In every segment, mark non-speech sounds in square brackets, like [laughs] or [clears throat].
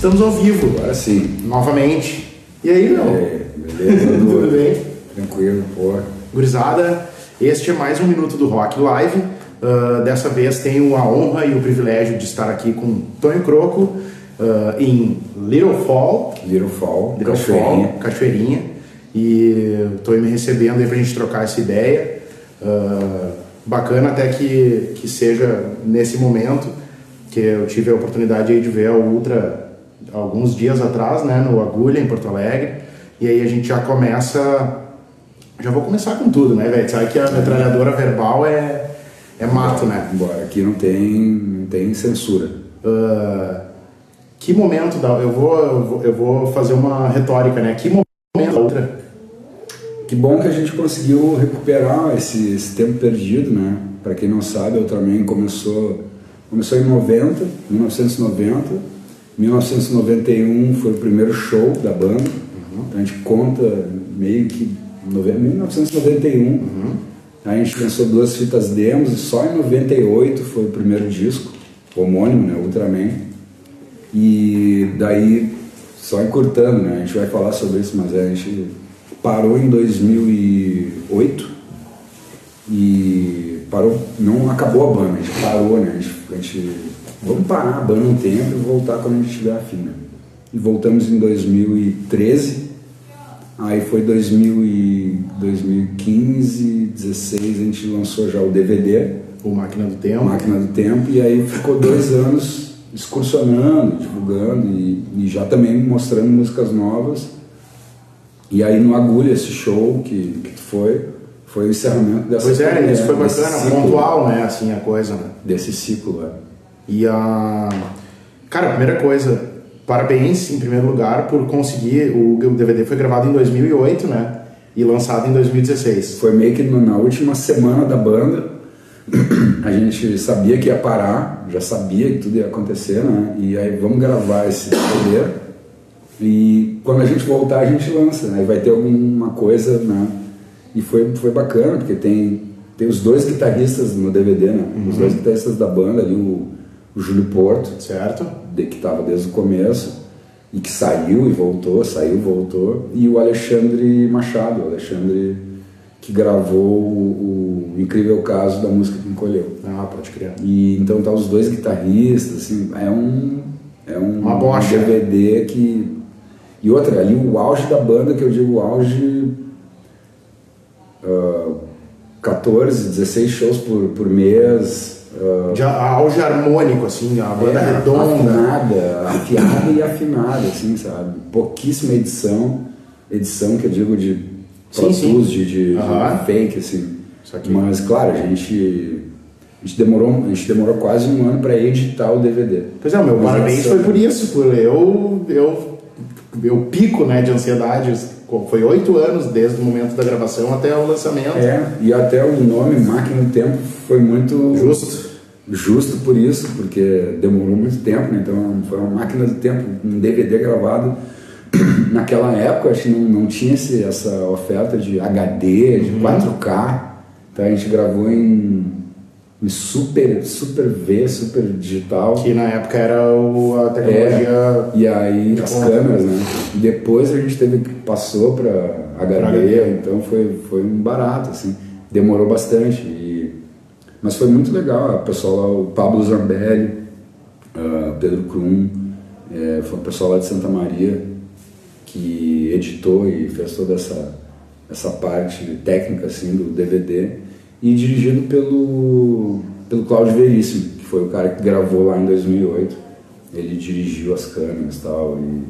Estamos ao vivo. Agora sim. Novamente. E aí, Léo? É, beleza? [laughs] Tudo bem? Tranquilo, pô. Gurizada, este é mais um Minuto do Rock Live. Uh, dessa vez tenho a honra e o privilégio de estar aqui com Tonho Croco uh, em Little Fall. Little Fall, Little Cachoeirinha. Fall, Cachoeirinha. E estou me recebendo aí pra gente trocar essa ideia. Uh, bacana até que, que seja nesse momento que eu tive a oportunidade aí de ver a Ultra alguns dias atrás, né, no Agulha, em Porto Alegre. E aí a gente já começa. Já vou começar com tudo, né, velho? Sabe que a metralhadora verbal é, é mato, né? Bora, aqui não tem, não tem censura. Uh, que momento da. Eu vou, eu vou, eu vou fazer uma retórica, né? Que momento da Ultra? Que bom que a gente conseguiu recuperar esse, esse tempo perdido, né? Para quem não sabe, Ultraman começou, começou em 90, 1990. 1991 foi o primeiro show da banda. Uhum. Então a gente conta meio que 1991. Uhum. A gente lançou duas fitas demos e só em 98 foi o primeiro disco, homônimo, né? Ultraman. E daí, só encurtando, né? A gente vai falar sobre isso, mas a gente parou em 2008 e parou, não acabou a banda, a gente parou, né? A gente, a gente vamos parar a banda um tempo e voltar quando a gente estiver afim, né? E voltamos em 2013, aí foi 2000 e 2015, 16 a gente lançou já o DVD, o Máquina do Tempo. Máquina do Tempo, e aí ficou dois [laughs] anos excursionando, divulgando e, e já também mostrando músicas novas. E aí no Agulha, esse show que, que foi, foi o encerramento dessa Pois é, isso foi bacana, ciclo, pontual, né? Assim, a coisa, né? Desse ciclo, é. E a. Cara, a primeira coisa, parabéns em primeiro lugar por conseguir. O, o DVD foi gravado em 2008, né? E lançado em 2016. Foi meio que na última semana da banda, [clears throat] a gente sabia que ia parar, já sabia que tudo ia acontecer, né? E aí vamos gravar esse DVD. E quando a gente voltar, a gente lança, né? Vai ter alguma coisa, né? E foi, foi bacana, porque tem, tem os dois guitarristas no DVD, né? Os dois guitarristas da banda ali, o, o Júlio Porto, Certo? de, que estava desde o começo, e que saiu e voltou, saiu e voltou, e o Alexandre Machado, o Alexandre que gravou o, o incrível caso da música que encolheu. Ah, pode criar. E então tá os dois guitarristas, assim, é um é um Uma bocha. DVD que e outra ali o auge da banda que eu digo o auge ah, 14, 16 shows por, por mês, ah, De auge harmônico, assim, a banda é, redonda. afinada, afiada e afinada, assim, sabe? Pouquíssima edição, edição que eu digo de Sim, Pro sim. Tools, de, de, de fake, assim. Mas, claro, a gente, a gente, demorou, a gente demorou quase um ano para editar o DVD. Pois é, o meu parabéns foi por isso, por eu, eu, eu pico né, de ansiedade. Foi oito anos desde o momento da gravação até o lançamento. É, e até o nome Máquina do Tempo foi muito Justo. justo por isso, porque demorou muito tempo, né? Então foi uma máquina do tempo, um DVD gravado. [clears throat] Naquela época, acho que não, não tinha esse, essa oferta de HD, de 4K. Então a gente gravou em super, super V, super digital. Que na época era o, a tecnologia. É, e aí as câmeras, né? E depois a gente teve que passou para HD, então foi, foi um barato, assim. Demorou bastante, e, mas foi muito legal. O pessoal lá, o Pablo Zambelli, ah, Pedro Krum, eh, foi o pessoal lá de Santa Maria que editou e fez toda essa, essa parte técnica assim, do DVD e dirigido pelo, pelo Claudio Veríssimo, que foi o cara que gravou lá em 2008. Ele dirigiu as câmeras e tal, e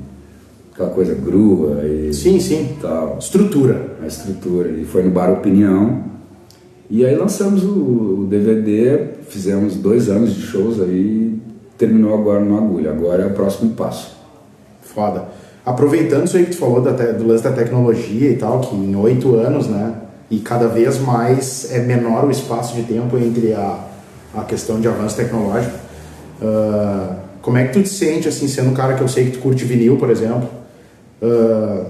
aquela coisa grua e Sim, sim. tal, Estrutura. a estrutura. Ele foi no Bar Opinião e aí lançamos o, o DVD, fizemos dois anos de shows aí, terminou agora no Agulha. Agora é o próximo passo. Foda. Aproveitando isso aí que tu falou da do lance da tecnologia e tal, que em oito anos, né? E cada vez mais é menor o espaço de tempo entre a, a questão de avanço tecnológico. ah, como é que tu te sente, assim, sendo um cara que eu sei que tu curte vinil, por exemplo? ah,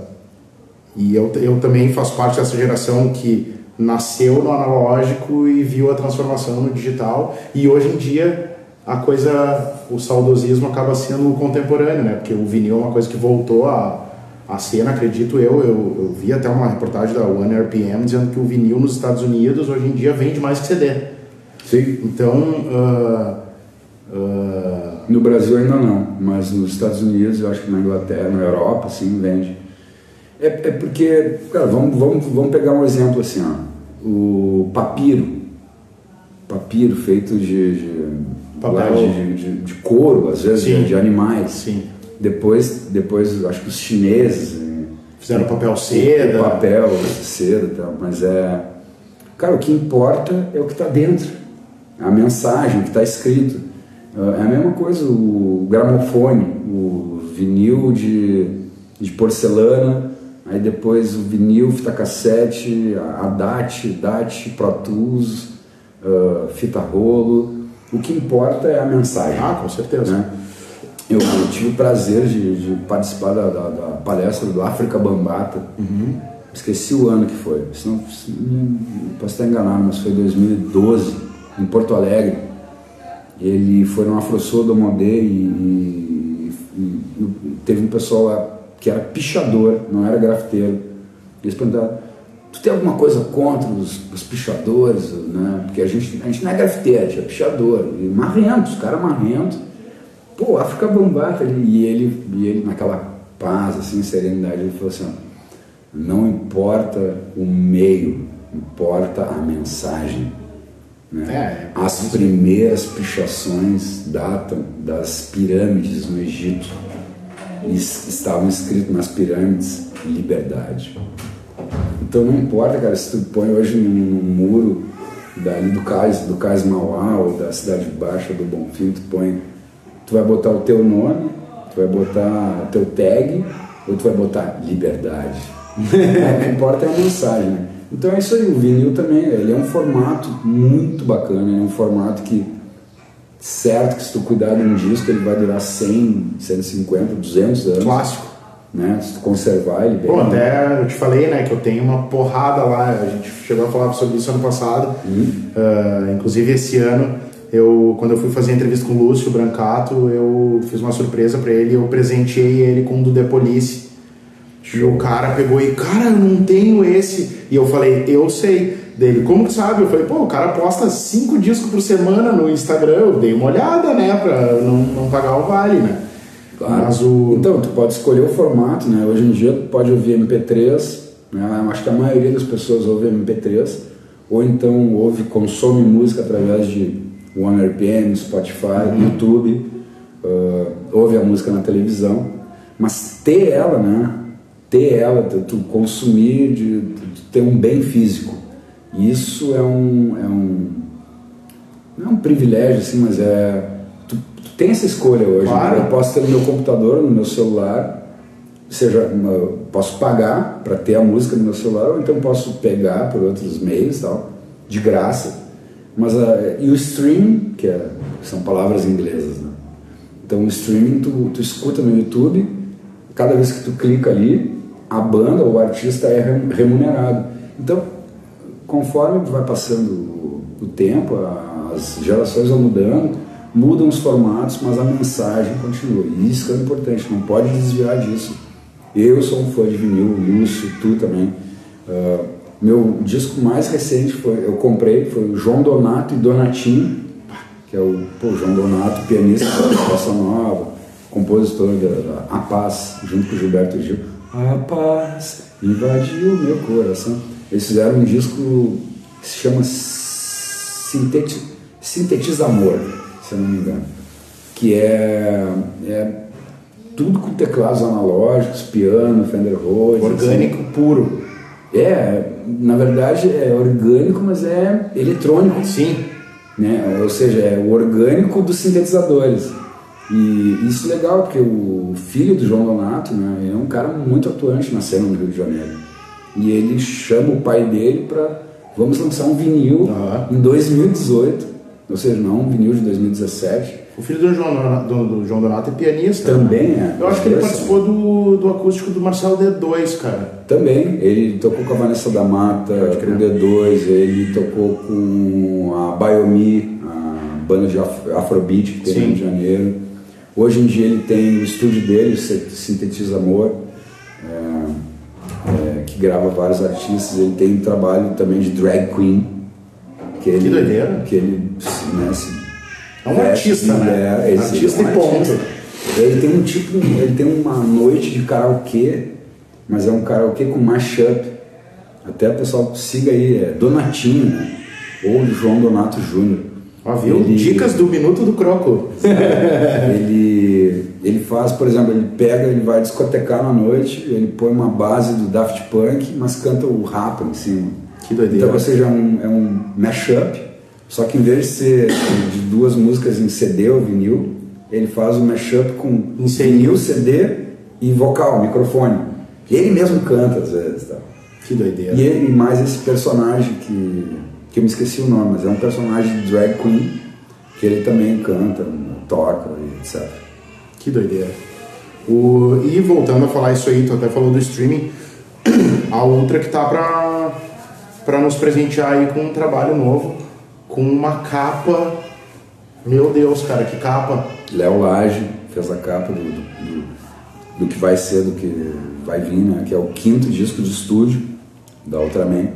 e eu, eu também faço parte dessa geração que nasceu no analógico e viu a transformação no digital. E hoje em dia, a coisa, o saudosismo acaba sendo contemporâneo, né? Porque o vinil é uma coisa que voltou a, a cena, acredito eu, eu, eu vi até uma reportagem da One RPM dizendo que o vinil nos Estados Unidos hoje em dia vende mais que CD. Sim. Então, uh, uh, No Brasil ainda não, mas nos Estados Unidos, eu acho que na Inglaterra, na Europa, sim, vende. É, é porque, cara, vamos, vamos, vamos pegar um exemplo assim, ó. O papiro. Papiro feito de, de, Papel. de, de, de couro, às vezes, de, de animais. sim, Depois, depois, acho que os chineses eh, fizeram papel seda. papel, seda tal, mas é. Cara, o que importa é o que está dentro, a mensagem, o que está escrito. É a mesma coisa o gramofone, o vinil de, de porcelana, aí depois o vinil, fita cassete, a DAT, DAT, Pro Tools, ah, fita rolo. O que importa é a mensagem Ah, com certeza. né? Eu, eu tive o prazer de, de participar da, da- da palestra do África Bambata. Esqueci o ano que foi. Senão, se- posso estar enganado, mas foi 2012, em Porto Alegre. Ele foi no Afro Soul do Modê e, e- e teve um pessoal lá que era pichador, não era grafiteiro. Eles perguntaram, tu tem alguma coisa contra os, os pichadores? Né? Porque a gente, a gente não é grafiteiro, a gente é pichador. E marrento, os caras marrentos. Pô, África Bambata, ele, e, ele, e ele naquela paz, assim, serenidade, ele falou assim, não importa o meio, importa a mensagem. Né? É, é As primeiras pichações datam das pirâmides no Egito. E es- estavam escritos nas pirâmides liberdade. Então não importa, cara, se tu põe hoje num, num muro dali do cais, do cais Mauá ou da cidade baixa do Bonfim, tu põe, tu vai botar o teu nome, tu vai botar o teu tag ou tu vai botar liberdade. [laughs] o que importa é a mensagem. Né? Então é isso aí, o vinil também, ele é um formato muito bacana, é um formato que certo que se tu cuidar de um disco ele vai durar 100, 150, 200 anos, Clássico. né? Se tu conservar ele bem. Pô, até eu te falei, né, que eu tenho uma porrada lá, a gente chegou a falar sobre isso ano passado. Ah, inclusive esse ano, eu, quando eu fui fazer a entrevista com o Lúcio Brancato, eu fiz uma surpresa pra ele, eu presenteei ele com um do The Police. E o cara pegou e, cara, eu não tenho esse. E eu falei, eu sei. Dele, como que sabe? Eu falei, pô, o cara posta cinco discos por semana no Instagram. Eu dei uma olhada, né, pra não, não pagar o vale, né? Claro. Mas o. Então, tu pode escolher o formato, né? Hoje em dia tu pode ouvir MP3, né? Acho que a maioria das pessoas ouve MP3, ou então ouve, consome música através de One RPM, Spotify, YouTube, ah, ouve a música na televisão, mas ter ela, né? Ter ela, tu, consumir, de, de ter um bem físico, isso é um, é um não é um privilégio assim, mas é tu, tu tem essa escolha hoje. Claro. né? Eu posso ter no meu computador, no meu celular, seja, posso pagar para ter a música no meu celular, ou então posso pegar por outros meios, tal, de graça. Mas a, e o streaming, que é, são palavras inglesas, né? Então o streaming tu, tu escuta no YouTube, cada vez que tu clica ali, a banda ou o artista é rem- remunerado. Então, conforme vai passando o, tempo, as gerações vão mudando, mudam os formatos, mas a mensagem continua. E isso é importante, não pode desviar disso. Eu sou um fã de vinil, o Lúcio, tu também. Ah, meu disco mais recente foi, eu comprei, foi o João Donato e Donatinho, que é o pô, João Donato, pianista da [coughs] Bossa Nova, compositor da, da A Paz, junto com o Gilberto Gil. A paz invadiu meu coração. Eles fizeram um disco que se chama Sinteti Sintetiza Amor, se eu não me engano. Que é, é tudo com teclados analógicos, piano, Fender Rhodes. Orgânico puro. assim. É, na verdade é orgânico, mas é eletrônico Sim. né? Ou seja, é o orgânico dos sintetizadores. E isso é legal, porque o filho do João Donato, né, é um cara muito atuante na cena no Rio de Janeiro. E ele chama o pai dele para vamos lançar um vinil Aham. em 2018, ou seja, não um vinil de 2017. O filho do João, Donato- do, do João Donato é pianista. Também né? é. Eu acho que ele participou do, do acústico do Marcelo D2, cara. Também, ele tocou com a Vanessa da Mata, com o D2, ele tocou com a Biomi, a banda de af- afrobeat que tem Sim. no Rio de Janeiro. Hoje em dia ele tem o estúdio dele, Sintetiza Amor, é, é, que grava vários artistas. Ele tem um trabalho também de drag queen. Que, ele, doideira. Que ele né, se É um veste artista, né? se- Artista é um e ponto. artista. Ele tem um tipo, ele tem uma noite de karaokê, mas é um karaokê com mashup. Até o pessoal siga aí, é Donatinho, né? Ou João Donato Júnior. Ó, viu? Ele- Dicas do Minuto do Croco. [laughs] ele, ele faz, por exemplo, ele pega, ele vai discotecar na noite, ele põe uma base do Daft Punk, mas canta o rap em cima. Que doideira. Então, ou seja, é um, é um mashup, só que em vez de ser de duas músicas em CD ou vinil, ele faz o mashup com vinil, CD e vocal, microfone. Ele mesmo canta às vezes. Tá? Que doideira. E ele mais esse personagem que, que eu me esqueci o nome, mas é um personagem de drag queen que ele também canta, toca e etc. Que doideira. O, e voltando a falar isso aí, tu até falou do streaming, [clears throat] a Ultra que tá pra, pra nos presentear aí com um trabalho novo, com uma capa. Meu Deus, cara, que capa. Léo Lage fez a capa do, do, do- que vai ser, do que vai vir, né? que é o quinto disco de estúdio da Ultraman,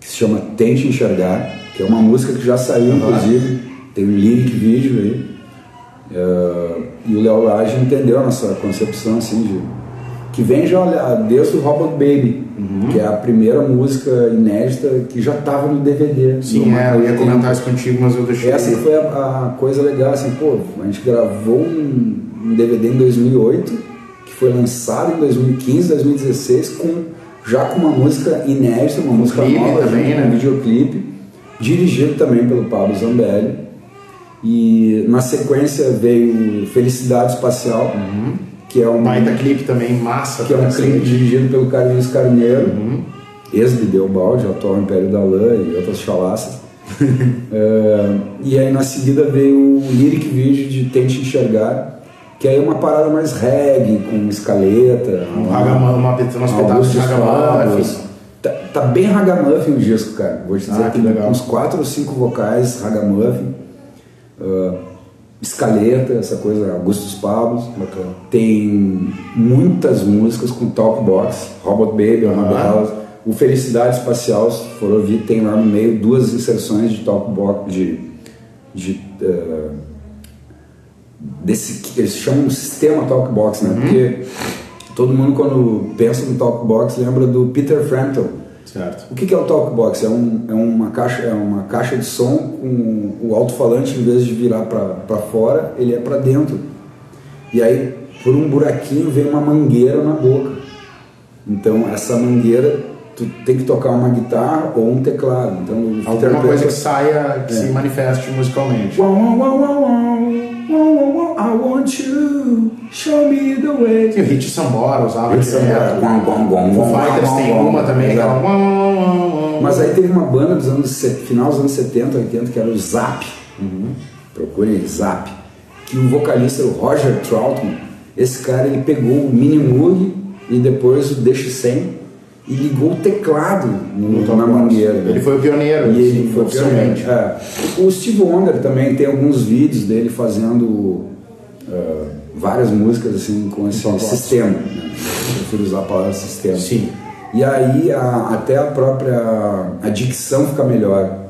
que se chama Tente Enxergar, que é uma música que já saiu, inclusive, tem um lyric vídeo aí. É, e o Léo Lage entendeu a nossa concepção, assim, de, que vem já olha, desde o Robot Baby, que é a primeira música inédita que já estava no DVD. Sim, é, eu ia Macaulay comentar isso contigo, mas eu deixei. essa foi a, a coisa legal, assim, pô, a gente gravou um, um DVD em 2008, que foi lançado em 2015, 2016, com, já com uma música inédita, uma música nova, também, junto, né? um videoclipe, dirigido também pelo Pablo Zambelli. E na sequência veio Felicidade Espacial, que é um, Baita clipe também, massa. que é um clipe dirigido pelo Carlinhos Carneiro, Uhum. ex-Bideu Balde, atual Império da Lã e outras chalaças. É, [laughs] e aí na seguida veio o lyric video de Tente Enxergar, que aí é uma parada mais reggae, com escaleta, Um ragamuffin, uma, umas pedaços de ragamuffin. Tá, tá bem ragamuffin o disco, cara. Vou te dizer Ah, que tem legal. uns quatro ou cinco vocais ragamuffin. ah, escaleta, essa coisa, Augustus Pablos. Bacana. Tem muitas músicas com talk box, Robot Baby é uma Ah. delas. O Felicidade Espacial, se for ouvir, tem lá no meio duas inserções de talk box, de, de eh, desse que eles chamam de sistema talk box, né? Porque todo mundo quando pensa no talk box lembra do Peter Frampton. Certo. O que é o talk box? É, um, é uma caixa é uma caixa de som com o alto-falante em vez de virar para fora, ele é para dentro. E aí por um buraquinho vem uma mangueira na boca. Então essa mangueira tu tem que tocar uma guitarra ou um teclado. Então Alguma coisa Frampton- que saia, que É. se manifeste musicalmente. I want you, show me the way. E o Hit Sambora usava Hit Sambora. direto. Guam, guam, guam, Foo guam, Fighters tem uma também, aquela... Mas aí teve uma banda dos anos final dos anos 70, 80 que era o Zap. Procurem Zap. Que o vocalista era o Roger Troutman. Esse cara ele pegou o Mini Moog e depois o DX100 e ligou o teclado no, No Tom na mangueira. né? Ele foi o pioneiro, E ele assim, foi oficialmente. pioneiro. É. O Steve Wonder também tem alguns vídeos dele fazendo ah, várias músicas assim com esse sistema. Né? Eu prefiro usar a palavra sistema. Sim. E aí a- até a própria a dicção fica melhor.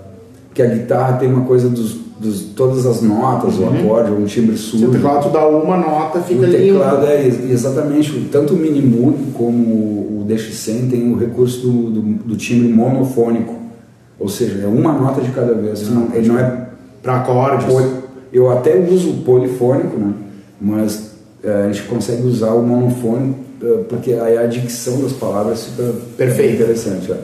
Porque a guitarra tem uma coisa dos, dos todas as notas, o acorde, um timbre Se o sujo. teclado dá uma nota, fica O teclado é ex- exatamente, tanto o Minimoog como o DX100 tem o recurso do, do, do timbre monofônico. Ou seja, é uma nota de cada vez. Não- ele não é Pra acordes. eu até uso o polifônico, né? Mas é, a gente consegue usar o monofônico é, porque aí a dicção das palavras fica Perfeito. interessante. é.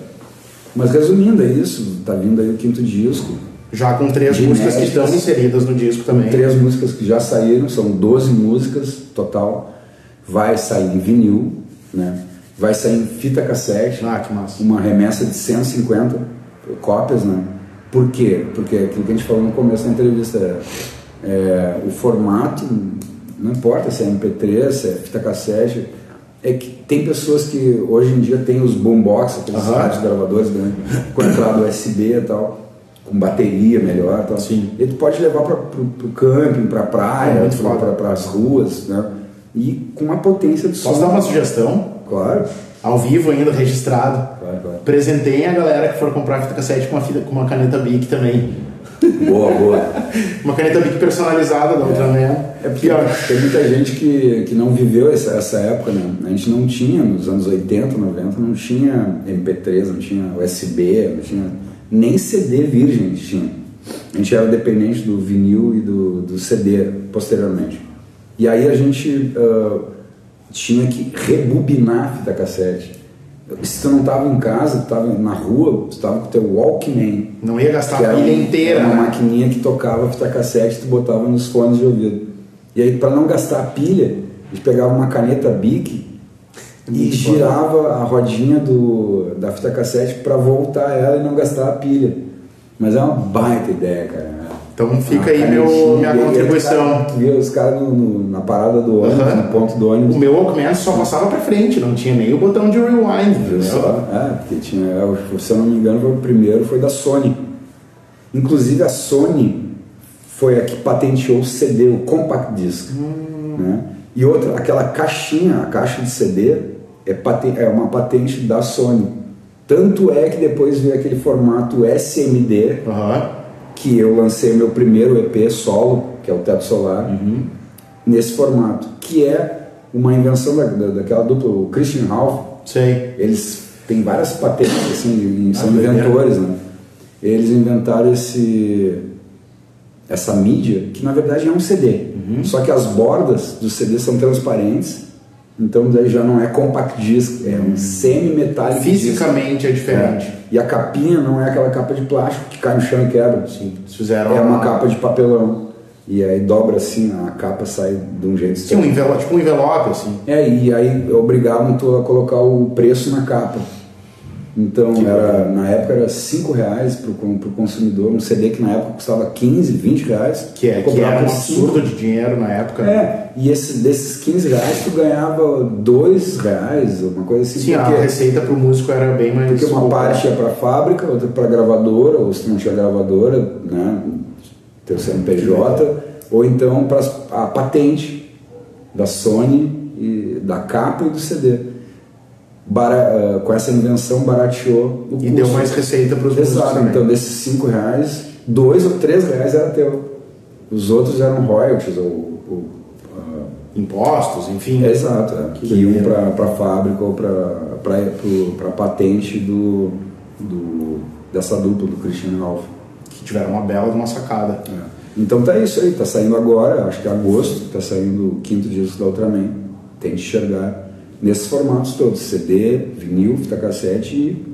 Mas resumindo, é isso. Tá vindo aí o quinto disco. Já com três músicas que estão inseridas no disco também. Três músicas que já saíram, são 12 músicas total. Vai sair em vinil, né? vai sair em fita cassete. Ah, que massa. uma remessa de 150 cópias, né? Por quê? Porque aquilo que a gente falou no começo da entrevista é, é, o formato, não importa se é MP3, se é fita cassete, é que tem pessoas que hoje em dia tem os boombox, aqueles rádios gravadores né, com entrada USB e tal, com bateria melhor. Tal. Sim. E tu pode levar para o camping, para praia, É para as ruas, né? E com uma potência de Posso som. dar uma sugestão? Claro, Ao vivo ainda, registrado. claro, claro. Presenteiem a galera que for comprar fita cassete com uma, fita, com uma caneta Bic também. Boa, boa. [laughs] Uma caneta Bic personalizada da Ultraman. É porque ó, tem muita gente que, que não viveu essa, essa época, né? A gente não tinha, nos anos 80, 90, não tinha MP3, não tinha USB, não tinha nem CD virgem a gente tinha. A gente era dependente do vinil e do, do CD posteriormente. E aí a gente ah, tinha que rebobinar a fita cassete. Se tu não estava em casa, tu estava na rua, tu estava com o teu Walkman, não ia gastar a pilha inteira. uma né? maquininha que tocava fita cassete, tu botava nos fones de ouvido. E aí, para não gastar a pilha, a gente pegava uma caneta Bic e Muito girava a rodinha do, da fita cassete para voltar ela e não gastar a pilha. Mas é uma baita ideia, cara. Então fica Uma aí meu- minha e contribuição. os caras- Via os caras na parada do ônibus, Aham. no ponto do ônibus. O meu Walkman só passava pra frente, não tinha nem o botão de rewind. Viu só? É, porque tinha, é, se eu não me engano, foi o primeiro foi da Sony. Inclusive a Sony foi a que patenteou o CD, o Compact Disc. Né? E outra, aquela caixinha, a caixa de CD, é, é uma patente da Sony. Tanto é que depois veio aquele formato SMD, Aham. que eu lancei meu primeiro EP solo, que é o Teto Solar, nesse formato, que é uma invenção da, da- daquela dupla, o Christian Ralph, Sei. eles têm várias patentes, assim, são Ah, inventores, né? Eles inventaram esse, essa mídia, que na verdade é um CD. Uhum. Só que as bordas do CD são transparentes, então daí já não é compact disc, é um semi-metálico. disc. Fisicamente é diferente. É. E a capinha não é aquela capa de plástico que cai no chão e quebra. Sim, fizeram É uma capa de papelão. E aí dobra assim, a capa sai de um jeito Sim, um envelope, tipo um envelope, assim. é, e aí obrigavam tu a colocar o preço na capa. Então, era, na época era 5 reais con- pro consumidor, um CD que na época custava 15, 20 reais. Que, é, que era um absurdo de dinheiro na época. É, e esse, desses 15 reais tu ganhava 2 reais, uma coisa assim. Sim, a porque, receita pro músico era bem mais. porque uma parte ia pra fábrica, outra pra gravadora, ou se não tinha gravadora, né, teu CNPJ, ou então para a patente da Sony, e, da capa e do CD. Bara- ah, com essa invenção barateou o E custo. deu mais receita pros músicos Exato, também. então desses 5 reais, 2 ou 3 reais era teu. Os outros eram royalties ou, ou ah, Impostos, enfim. Exato, é, Que que iam para a fábrica ou para a patente do, do, dessa dupla do Christian Ralph. Que tiveram uma bela de uma sacada. É. Então tá isso aí, tá saindo agora, acho que é agosto, tá saindo o quinto disco da Ultraman. Tente enxergar nesses formatos todos, CD, vinil, fita cassete e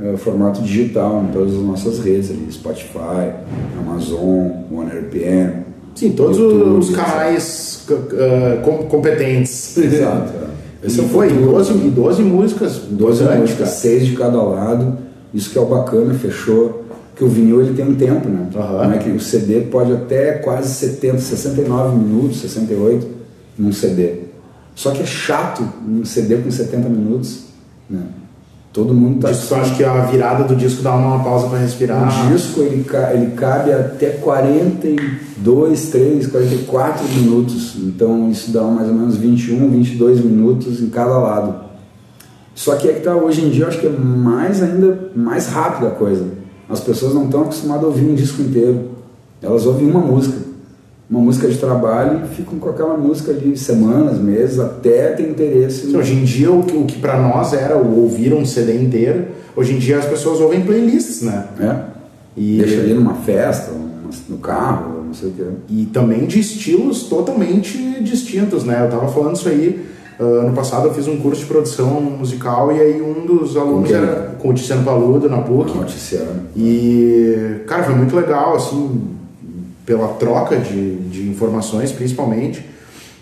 eh, formato digital em todas as nossas redes ali, Spotify, Amazon, OneRPM. Sim, todos YouTube, os canais uh, com- competentes. Exato. [laughs] é. Esse E foi futuro, 12, e 12 músicas. 12 importantes, músicas, cara. seis de cada lado. Isso que é o bacana, fechou. Que o vinil ele tem um tempo, né? Não é que o CD pode até quase 70, 69 minutos, 68 num CD. Só que é chato um CD com 70 minutos, né? Todo mundo tá Disco, acho que a virada do disco dá uma pausa pra respirar. o disco ele, ele cabe até 42, 3, 44 minutos. Então isso dá mais ou menos 21, 22 minutos em cada lado. Só que é que tá, hoje em dia eu acho que é mais ainda mais rápida a coisa. As pessoas não estão acostumadas a ouvir um disco inteiro. Elas ouvem uma música. Uma música de trabalho e ficam com aquela música ali semanas, meses, até ter interesse. Sim, Hoje em dia, o que, o que pra nós era o ouvir um CD inteiro, hoje em dia as pessoas ouvem playlists, né? É? E, Deixa ali numa festa, no carro, não sei o que. e também de estilos totalmente distintos, né? Eu tava falando isso aí, ah, ano passado eu fiz um curso de produção musical e aí um dos alunos quem? era com o Tiziano Paludo na PUC. Noticiário. E, cara, foi muito legal, assim, pela troca de, de informações, principalmente.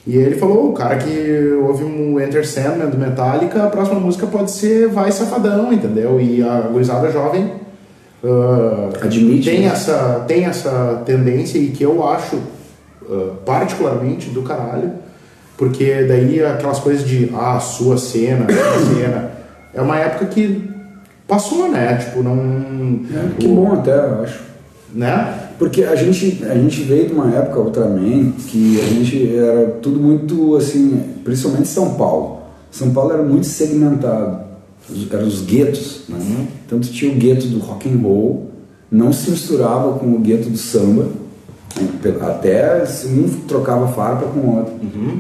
E ele falou, o cara que ouve um Enter Sandman do Metallica, a próxima música pode ser Vai Safadão, entendeu? E a gurizada jovem ah, Admite, tem, né? essa, tem essa tendência e que eu acho ah, particularmente do caralho, porque daí aquelas coisas de, ah, sua cena, sua [coughs] cena, é uma época que passou, né? Tipo, não... É, que bom até, eu acho. né? Porque a gente, a gente veio de uma época, Ultraman, que a gente era tudo muito assim, principalmente São Paulo. São Paulo era muito segmentado, eram os guetos, né? Uhum. Então tu tinha o gueto do rock and roll, não se misturava com o gueto do samba, até um trocava farpa com o outro. Uhum.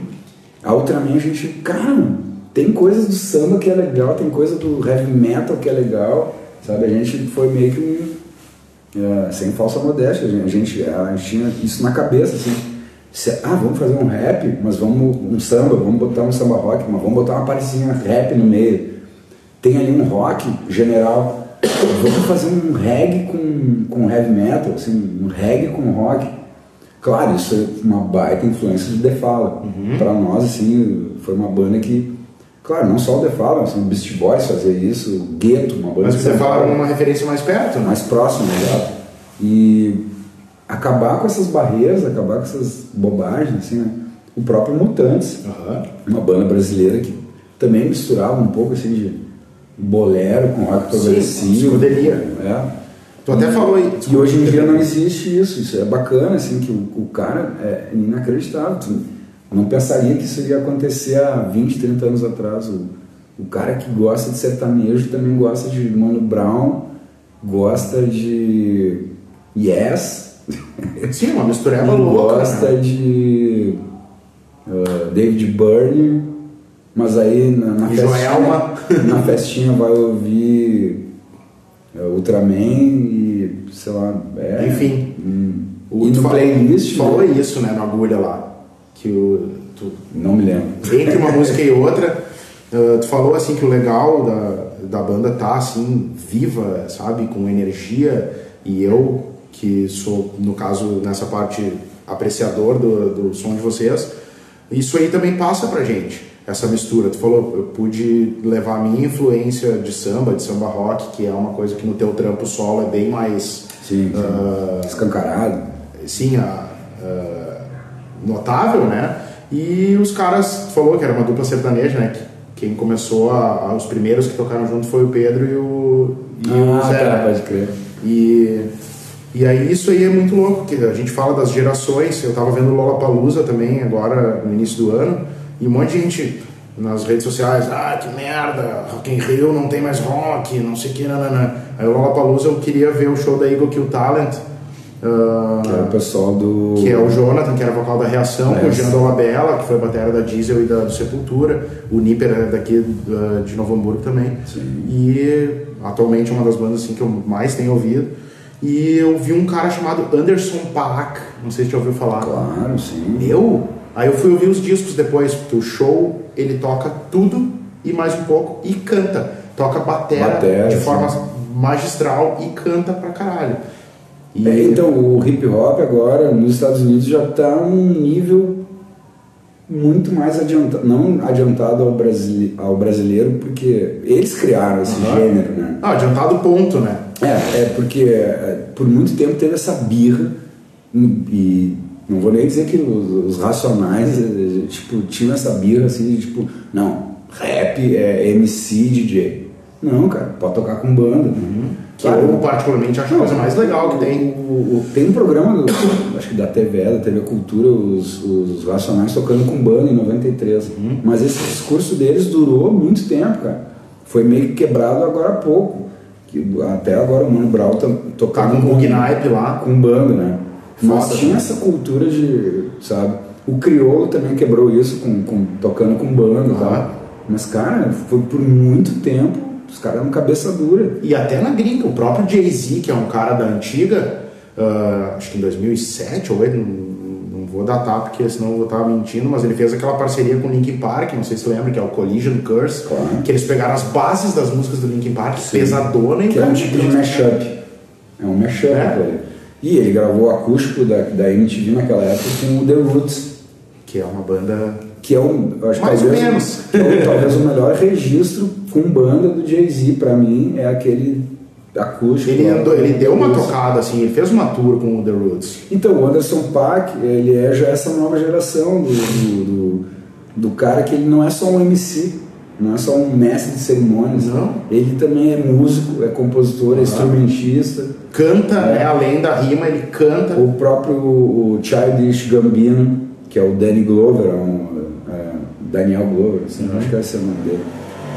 A Ultraman a gente, cara, tem coisas do samba que é legal, tem coisa do heavy metal que é legal, sabe? A gente foi meio que um é, sem falsa modéstia, a gente, a gente tinha isso na cabeça, assim. Se, ah, vamos fazer um rap, mas vamos um samba, vamos botar um samba rock, mas vamos botar uma parecinha rap no meio. Tem ali um rock general, vamos fazer um reggae com, com heavy metal, assim, um reggae com rock. Claro, isso é uma baita influência do The Fala. Uhum. Para nós, assim, foi uma banda que Claro, não só o The Fallen, assim, o Beast Boys fazia isso, o Gueto, uma banda... Mas Fallen é uma referência mais perto, né? Mais próximo, exato. E acabar com essas barreiras, acabar com essas bobagens, assim, né? O próprio Mutantes, uhum. uma banda brasileira que também misturava um pouco, assim, de bolero com rock progressivo. Escuderia. É. Tu até falou aí. E hoje em dia não existe isso, isso é bacana, assim, que o, o cara é inacreditável. Tu, não pensaria que isso ia acontecer há 20, 30 anos atrás. O, o cara que gosta de sertanejo também gosta de Mano Brown, gosta de Yes. [laughs] Sim, uma mistureba louca. Gosta né? de uh, David Byrne, mas aí na, na festinha, na festinha vai ouvir uh, Ultraman e sei lá. É, Enfim. O e no playlist. Falou né? isso, né, na agulha lá que o, tu, não me lembro. Entre uma música e outra, uh, tu falou assim que o legal da, da banda tá assim viva, sabe, com energia e eu que sou no caso nessa parte apreciador do, do som de vocês, isso aí também passa pra gente essa mistura. Tu falou, eu pude levar a minha influência de samba, de samba rock, que é uma coisa que no teu trampo solo é bem mais sim, sim. Uh, escancarado. Sim, a, uh, notável, né? E os caras, falou que era uma dupla sertaneja, né? Quem começou, a, a, os primeiros que tocaram junto foi o Pedro e o, e ah, o Zé. Tá, pode crer. E, e aí isso aí é muito louco, que a gente fala das gerações, eu tava vendo Lollapalooza também agora no início do ano, e um monte de gente nas redes sociais, ah, que merda, Rock in Rio não tem mais rock, não sei o que, nanana. Aí o Lollapalooza eu queria ver o show da Eagle Kill Talent, Uh, que é o pessoal do. Que é o Jonathan, que era vocal da Reação, é. o Jean Dolabella, que foi batera da Diesel e da do Sepultura, o Nipper é daqui uh, de Novo Hamburgo também. Sim. E atualmente é uma das bandas assim, que eu mais tenho ouvido. E eu vi um cara chamado Anderson Paak, não sei se você já ouviu falar. Claro, sim. Eu? Aí eu fui ouvir os discos depois, porque o show ele toca tudo e mais um pouco e canta. Toca batera, batera de sim. forma magistral e canta pra caralho. E... É, então, o hip hop agora nos Estados Unidos já está um nível muito mais adiantado, não adiantado ao, brasile, ao brasileiro, porque eles criaram esse uhum. gênero, né? Ah, adiantado ponto, né? É, é porque é, por muito tempo teve essa birra e não vou nem dizer que os, os racionais eh, tipo, tinham essa birra assim de tipo, não, rap é MC DJ. Não, cara, pode tocar com banda. Uhum. Que eu particularmente acho a coisa mais legal que tem. O, o, tem um programa, acho que da TV, da TV Cultura, os, os Racionais tocando com banda em 93. Uhum. Mas esse discurso deles durou muito tempo, cara. Foi meio quebrado agora há pouco. Que, até agora o Mano Brown tá tocando tá com, com Naipe lá. Com banda, né? Mas tinha essa cultura de, sabe? O Criolo também quebrou isso com, com tocando com banda, uhum. tá? Mas, cara, foi por muito tempo os caras eram cabeça dura. E até na gringa, o próprio Jay-Z, que é um cara da antiga, uh, acho que em 2007 ou 8, não, não vou datar porque senão eu vou estar mentindo, mas ele fez aquela parceria com o Linkin Park, não sei se lembra, que é o Collision Curse, claro. que eles pegaram as bases das músicas do Linkin Park, Sim. pesadona e que é um tipo de mashup. É um mashup, é. E ele gravou o acústico da, da MTV naquela época com o The Roots. Que é uma banda que é um, acho Mais talvez, [laughs] ou menos. É, talvez o melhor registro com banda do Jay-Z para mim é aquele acústico. Ele, andou, ele deu uma tocada assim, ele fez uma tour com o The Roots. Então, o Anderson Paak, ele é já essa nova geração do, do, do, do, cara que ele não é só um MC, não é só um mestre de cerimônias, Não. ele também é músico, é compositor, é instrumentista. Canta, É. né? Além da rima, ele canta. O próprio o Childish Gambino, que é o Danny Glover, é um, Daniel Glover, assim, acho que esse é o nome dele,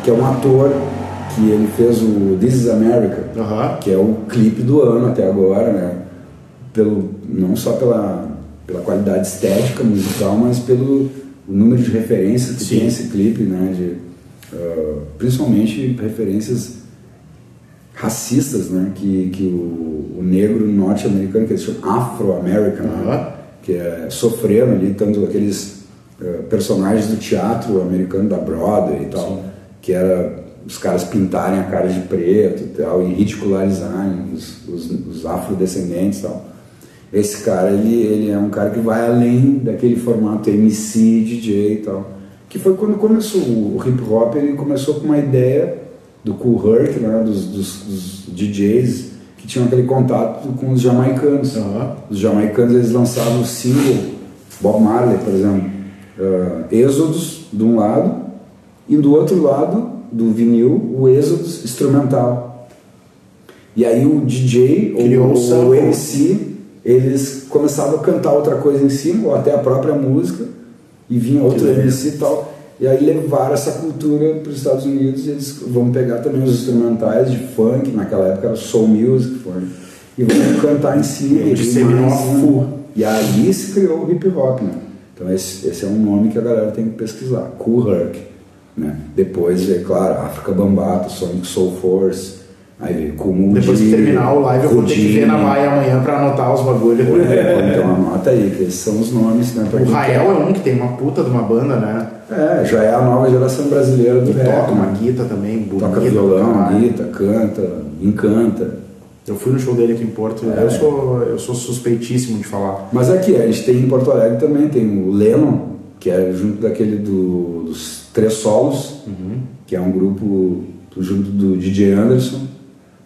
que é um ator que ele fez o This is America, Aham. que é o clipe do ano até agora, né? Pelo, não só pela, pela qualidade estética musical, mas pelo número de referências que Sim. tem esse clipe, né? De, ah, principalmente referências racistas, né? Que, que o, o negro norte-americano, que eles chamam afro-american, né? Aham. que é, sofreram ali tanto aqueles eh, personagens do teatro americano da Broadway e tal, Sim. que era os caras pintarem a cara de preto e tal, e ridicularizarem os, os, os afrodescendentes e tal. Esse cara, ele, ele é um cara que vai além daquele formato MC, DJ e tal. Que foi quando começou o hip hop, ele começou com uma ideia do Cool Herc, né, dos, dos, dos DJs que tinham aquele contato com os jamaicanos. Aham. Os jamaicanos eles lançavam o single Bob Marley, por exemplo, uh, Êxodos de um lado e do outro lado do vinil o Êxodos instrumental. E aí o DJ Criou ou o o MC eles começavam a cantar outra coisa em cima ou até a própria música e vinha outro. MC e tal. E aí levaram essa cultura para os Estados Unidos e eles vão pegar também os instrumentais de funk, naquela época era soul music, funk, e vão cantar em cima. E e disseminou a full. E aí se criou o hip hop, né? Então esse, esse é um nome que a galera tem que pesquisar, Cool Herc. Né? Depois, é claro, África Bambata, Sonic Soul Force, aí veio Depois que terminar o live, eu vou ter que ver na Maia amanhã pra anotar os bagulhos. Então anota aí, que esses são os nomes, né? O Rael é um que tem uma puta de uma banda, né? É, já é a nova geração brasileira do rap. toca uma né? guita também, bonita. Toca violão, guita, canta, encanta. Eu fui no show dele aqui em Porto. É. Eu, sou, eu sou suspeitíssimo de falar. Mas aqui, a gente tem em Porto Alegre também, tem o Lennon, que é junto daquele do- dos Três Solos, que é um grupo junto do DJ Anderson,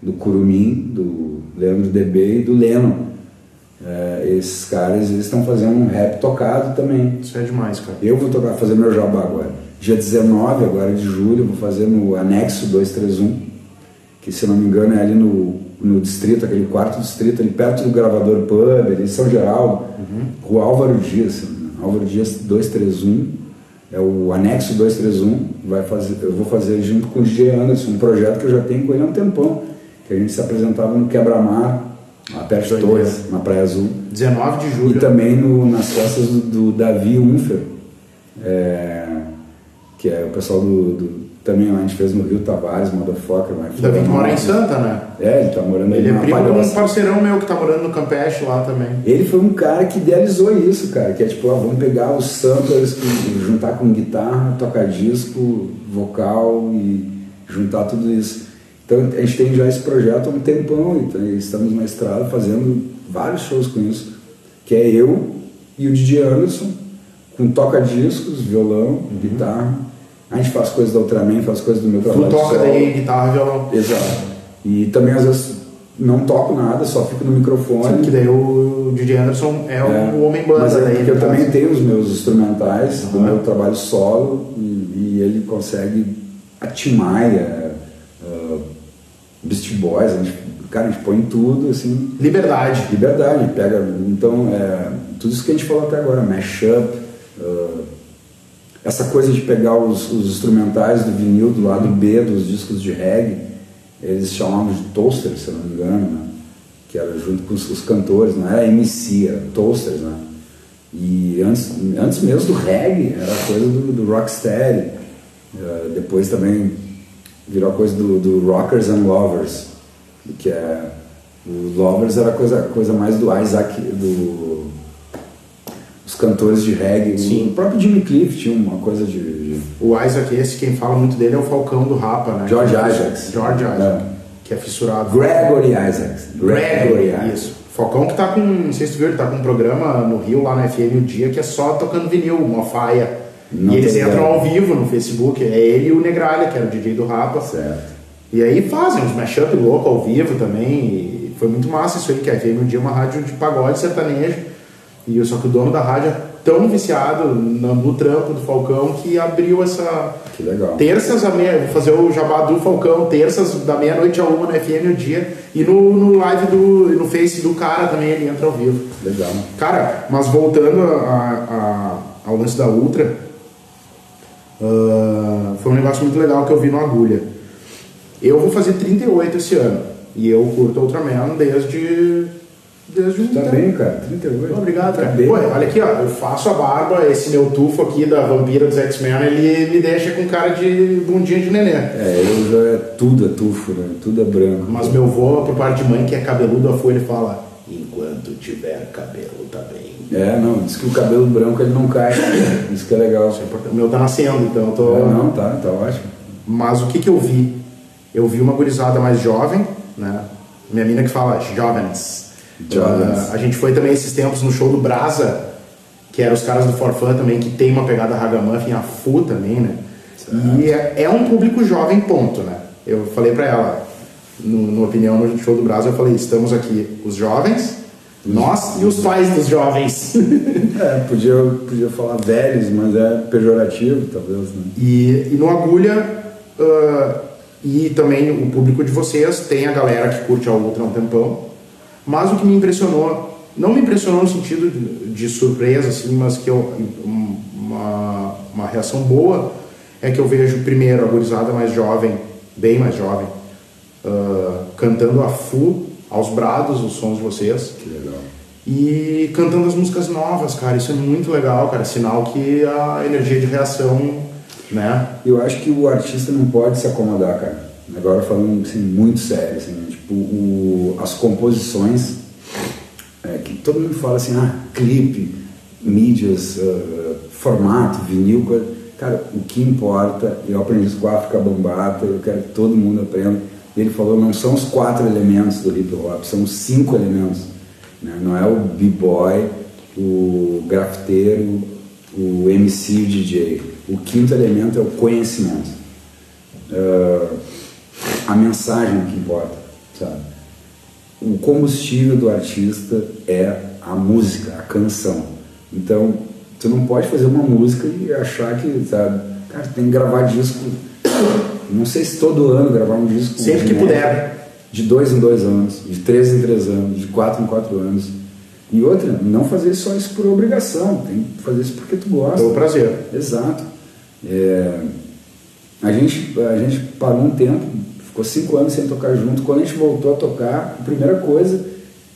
do Curumim, do Leandro DB e do Lennon. É, esses caras, eles estão fazendo um rap tocado também. Isso é demais, cara. Eu vou tocar, fazer meu jabá agora. Dia 19 agora de julho, vou fazer no Anexo 231, que se não me engano é ali no, no distrito, aquele quarto distrito, ali perto do gravador Pub, ali em São Geraldo, Rua Álvaro Dias, Álvaro Dias 231, é o Anexo 231, vai fazer, eu vou fazer junto com o DJ Anderson, um projeto que eu já tenho com ele há um tempão, que a gente se apresentava no Quebra-Mar, lá perto de. Torres, na Praia Azul. 19 de E julho. também no, nas festas do, do Davi Unfer, é, que é o pessoal do, do- Também lá a gente fez no Rio Tavares, O Davi que mora em. Santa, né? É, ele tá morando aí Ele é na primo de um parceirão meu que tá morando no Campeche lá também. Ele foi um cara que idealizou isso, cara. Que é tipo, ah, vamos pegar os samplers, com- juntar com guitarra, tocar disco, vocal e juntar tudo isso. Então a gente tem já esse projeto há um tempão então, estamos na estrada fazendo vários shows com isso. Que é eu e o DJ Anderson, com toca-discos, violão, guitarra. A gente faz coisas da Ultraman, faz coisas do meu Tu trabalho toca solo. daí guitarra violão. Exato. E também às vezes não toco nada, só fico no microfone. Que daí o DJ Anderson é, É, o homem banda Mas é daí. porque eu também tenho os meus instrumentais do Aham. meu trabalho solo e, e ele consegue a Timaya, uh, Beast Boys, a gente, cara, a gente põe tudo assim, Liberdade. liberdade, pega, então é, tudo isso que a gente falou até agora, mashup, essa coisa de pegar os, os instrumentais do vinil do lado B dos discos de reggae, eles chamavam de toaster, se eu não me engano, né? que era junto com os, os cantores, não era MC, era toasters, né? E antes, antes mesmo do reggae, era coisa do, do rocksteady. Uh, depois também virou coisa do, do rockers and lovers, que é o lovers era coisa coisa mais do Isaac, do os cantores de reggae. Sim. O próprio Jimmy Cliff tinha uma coisa de, de O Isaac, esse, quem fala muito dele é o Falcão do Rapa, né? George Isaacs. George Isaac. É. Que é fissurado. Gregory Isaacs. Gregory, Isaacs. isso. Falcão que tá com, não sei se tu viu, ele tá com um programa no Rio, lá na FM o dia, que é só tocando vinil, uma faia. Não e eles entram ligado. ao vivo no Facebook, é ele e o Negralha, que era o DJ do Rapa. Certo. E aí fazem uns mashup louco ao vivo também. E foi muito massa isso aí, que a FM um dia é uma rádio de pagode sertanejo. E só que o dono da rádio tão viciado no, no trampo do Falcão que abriu essa. Que legal. Terças a meia, vou fazer o jabá do Falcão, terças da meia-noite a uma no FM o dia. E no, no live do. no Face do cara também ele entra ao vivo. Legal. Cara, mas voltando a, a, ao lance da Ultra, uh, foi um negócio muito legal que eu vi no Agulha. Eu vou fazer 38 esse ano. E eu curto Ultraman desde Desde um Tá tempo. bem, cara? 38. Obrigado, Tá cara. Pô, olha aqui, ó, eu faço a barba, esse meu tufo aqui da vampira dos X-Men, ele me deixa com cara de bundinha de neném. É, eu já é tudo é tufo, né? Tudo é branco. Mas meu avô, por parte de mãe, que é cabeludo, a folha, ele fala: enquanto tiver cabelo, tá bem. É, não, diz que o cabelo branco ele não cai. [coughs] Isso que é legal. O meu tá nascendo, então eu tô. É, não, tá, tá ótimo. Mas o que que eu vi? Eu vi uma gurizada mais jovem, né? Minha mina que fala jovens. Ah, a gente foi também esses tempos no show do Brasa, que eram os caras do Forfã também, que tem uma pegada ragamuffin, a Fu também, né? E é, é um público jovem, ponto, né? Eu falei pra ela, no, no opinião no show do Brasa, eu falei, estamos aqui os jovens, nós e os pais dos jovens. [laughs] É, podia, podia falar velhos, mas é pejorativo, talvez, né? E, e no Agulha, ah, e também o público de vocês, tem a galera que curte a Ultra há um tempão. Mas o que me impressionou, não me impressionou no sentido de, de surpresa, assim, mas que eu, um- uma, uma reação boa, é que eu vejo primeiro a gurizada mais jovem, bem mais jovem, ah, cantando a full, aos brados, os sons de vocês. Que legal. E cantando as músicas novas, cara, isso é muito legal, cara. Sinal que a energia de reação, né? Eu acho que o artista não pode se acomodar, cara. Agora falando assim, muito sério, assim, tipo, o, as composições, é, que todo mundo fala assim, ah, clipe, mídias, ah, formato, vinil, coisa. Cara, o que importa, eu aprendi isso com a África eu quero que todo mundo aprenda. Ele falou, não são os quatro elementos do hip hop, são os cinco elementos. né? Não é o b-boy, o grafiteiro, o MC o DJ. O quinto elemento é o conhecimento. Ah, a mensagem que importa, sabe? O combustível do artista é a música, a canção. Então, tu não pode fazer uma música e achar que, sabe, cara, tem que gravar disco. Não sei se todo ano gravar um disco. Sempre que puder. De dois em dois anos, de três em três anos, de quatro em quatro anos. E outra, não fazer só isso por obrigação, tem que fazer isso porque tu gosta. Pelo prazer. Exato. É, a, gente, a gente parou um tempo, ficou cinco anos sem tocar junto. Quando a gente voltou a tocar, a primeira coisa,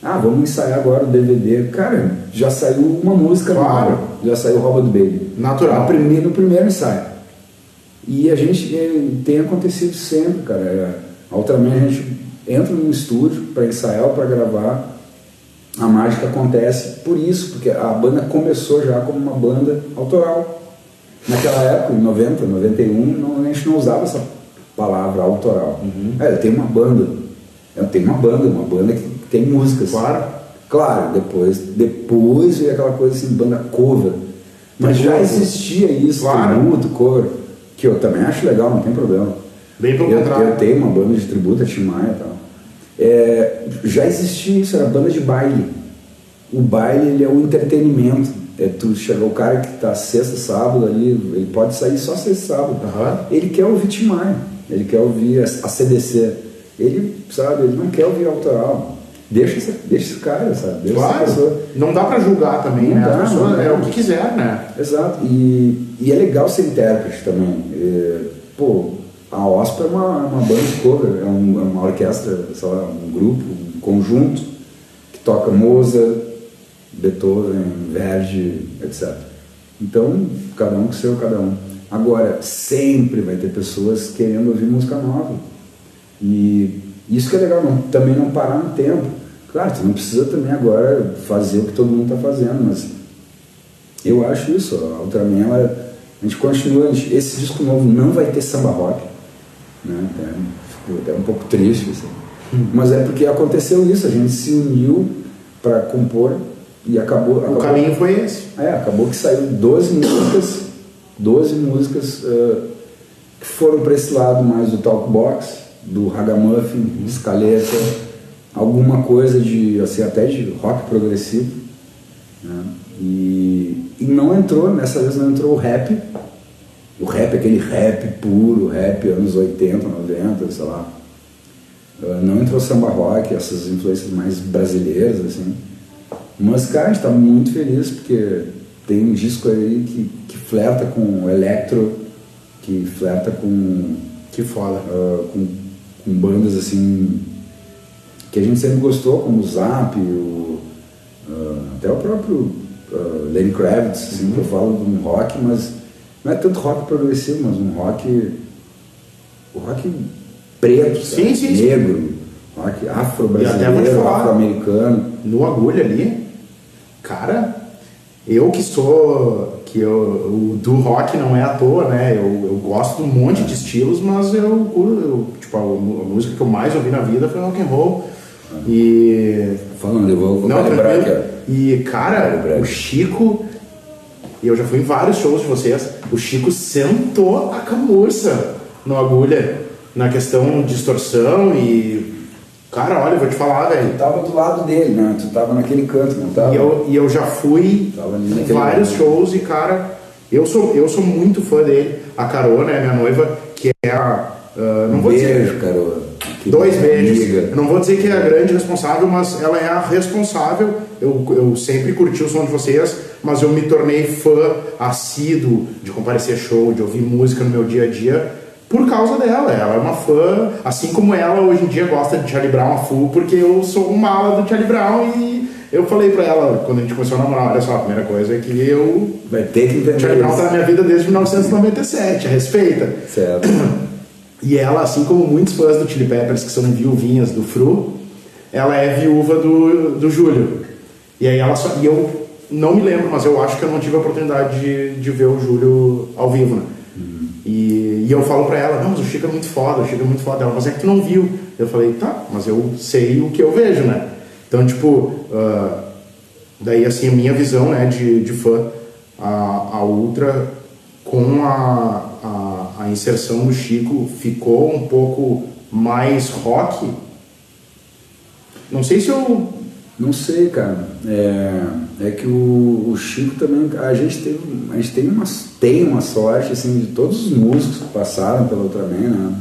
ah, vamos ensaiar agora o DVD. Cara, já saiu uma música Claro. já saiu Rouba do Baby. Natural. No primeiro, no primeiro ensaio. E a gente é, tem acontecido sempre, cara. É, A Ultraman a gente entra no estúdio para ensaiar ou para gravar. A mágica acontece por isso, porque a banda começou já como uma banda autoral. Naquela época, em 90, 91, não, a gente não usava essa palavra autoral. É, eu tenho uma banda. Eu tenho uma banda, uma banda que tem músicas. Claro. Claro, depois, depois veio aquela coisa assim, banda cover. Mas já existia isso, Claro. tributo, cover, que eu também acho legal, não tem problema. Bem pelo Eu, contrário. eu tenho uma banda de tributo, a Tim Maia e tal. É, já existia isso, era banda de baile. O baile ele é o entretenimento. É tu chega o cara que tá sexta, sábado ali, ele pode sair só sexta, sábado. Aham. Ele quer ouvir Tim Maia, ele quer ouvir a CDC. Ele, sabe, ele não quer ouvir autoral. Deixa esse, deixa esse cara, sabe? Deixa Claro. Não dá pra julgar também, Não né? dá, pessoa não dá. é o que quiser, né? Exato. E, e é legal ser intérprete também. É, pô, a OSPA é uma, uma banda de cover, é, um- é uma orquestra, sei lá, um grupo, um conjunto que toca Mozart, Beethoven, Verdi, etc. Então, cada um com seu, cada um. Agora, sempre vai ter pessoas querendo ouvir música nova. E isso que é legal, não, também não parar no tempo. Claro, tu não precisa também agora fazer o que todo mundo está fazendo, mas eu acho isso, a Ultraman, ela, a gente continua, a gente- esse disco novo não vai ter samba rock, né? Até, fico até um pouco triste, assim. mas é porque aconteceu isso, a gente se uniu para compor e acabou, O acabou caminho foi esse. é, acabou que saiu 12 músicas, 12 músicas eh, que foram para esse lado mais do talk box, do ragamuffin, escaleta, alguma coisa de, assim, até de rock progressivo. né? E, e não entrou, nessa vez não entrou o rap, o rap, aquele rap puro, rap anos 80, 90, sei lá. Uh, não entrou samba rock, essas influências mais brasileiras, assim. Mas, cara, a gente tá muito feliz porque tem um disco aí que, que flerta com electro, que flerta com. Que foda. Uh, com, com bandas assim. que a gente sempre gostou, como o Zap, o, uh, até o próprio uh, Lenny Kravitz, assim, uhum. que eu falo de um rock, mas não é tanto rock progressivo, mas um rock. o rock preto, sim, sim, negro, rock afro-brasileiro, afro-americano. No agulha ali, cara, eu que sou. que eu, o do rock não é à toa, né? Eu, eu gosto de um monte de estilos, mas eu, eu tipo, a, a, música que eu mais ouvi na vida foi rock and roll. E. Falando, eu vou, vou não, tranquilo. E, cara, o Chico. E eu já fui em vários shows de vocês. O Chico sentou a camurça no agulha na questão de distorção e Cara, olha, eu vou te falar, velho. Tu tava do lado dele, né? Tu tava naquele canto, não tava? E eu, e eu já fui em vários shows e, cara, eu sou, eu sou muito fã dele. A Carol, né, minha noiva, que é a. Uh, não um vou beijo, dizer, Carol. Dois beijos. Eu não vou dizer que é a grande responsável, mas ela é a responsável. Eu, eu sempre curti o som de vocês, mas eu me tornei fã assíduo de comparecer show, de ouvir música no meu dia a dia por causa dela. Ela é uma fã, assim como ela hoje em dia gosta de Charlie Brown a full, porque eu sou um mala do Charlie Brown e eu falei pra ela, quando a gente começou a namorar, olha só, a primeira coisa é que eu. Vai ter que entender. Charlie Brown tá na minha vida desde 1997, respeita. Certo. [clears throat] E ela, assim como muitos fãs do Chili Peppers que são viuvinhas do Fru, ela é viúva do, do Júlio. E aí ela só. E eu não me lembro, mas eu acho que eu não tive a oportunidade de, de ver o Júlio ao vivo, né? E, e eu falo pra ela, não, mas o Chico é muito foda, o Chico é muito foda. Ela, mas é que tu não viu. Eu falei, tá, mas eu sei o que eu vejo, né? Então, tipo, uh, daí assim, a minha visão né, de, de fã, a, a Ultra, com a, a, a inserção do Chico, ficou um pouco mais rock. Não sei se eu não sei, cara. É, é que o, o, Chico também. A gente, teve, a gente tem, uma, tem uma sorte assim, de todos os músicos que passaram pela Ultraman, né?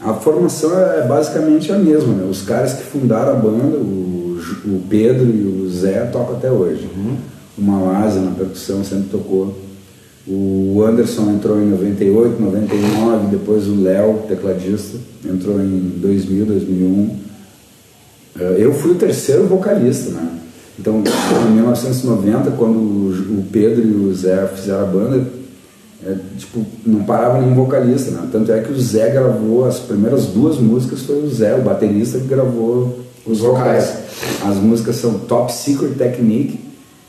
A formação é basicamente a mesma, né? Os caras que fundaram a banda, o, o Pedro e o Zé, tocam até hoje. Uhum. O Malásia na percussão sempre tocou. O Anderson entrou em 98, 99, depois o Léo, tecladista, entrou em 2000, 2001. Eh, eu fui o terceiro vocalista, né? Então, em 1990, quando o Pedro e o Zé fizeram a banda, é, tipo, não parava nenhum vocalista, né? Tanto é que o Zé gravou as primeiras duas músicas, foi o Zé, o baterista, que gravou os vocais. As músicas são Top Secret Technique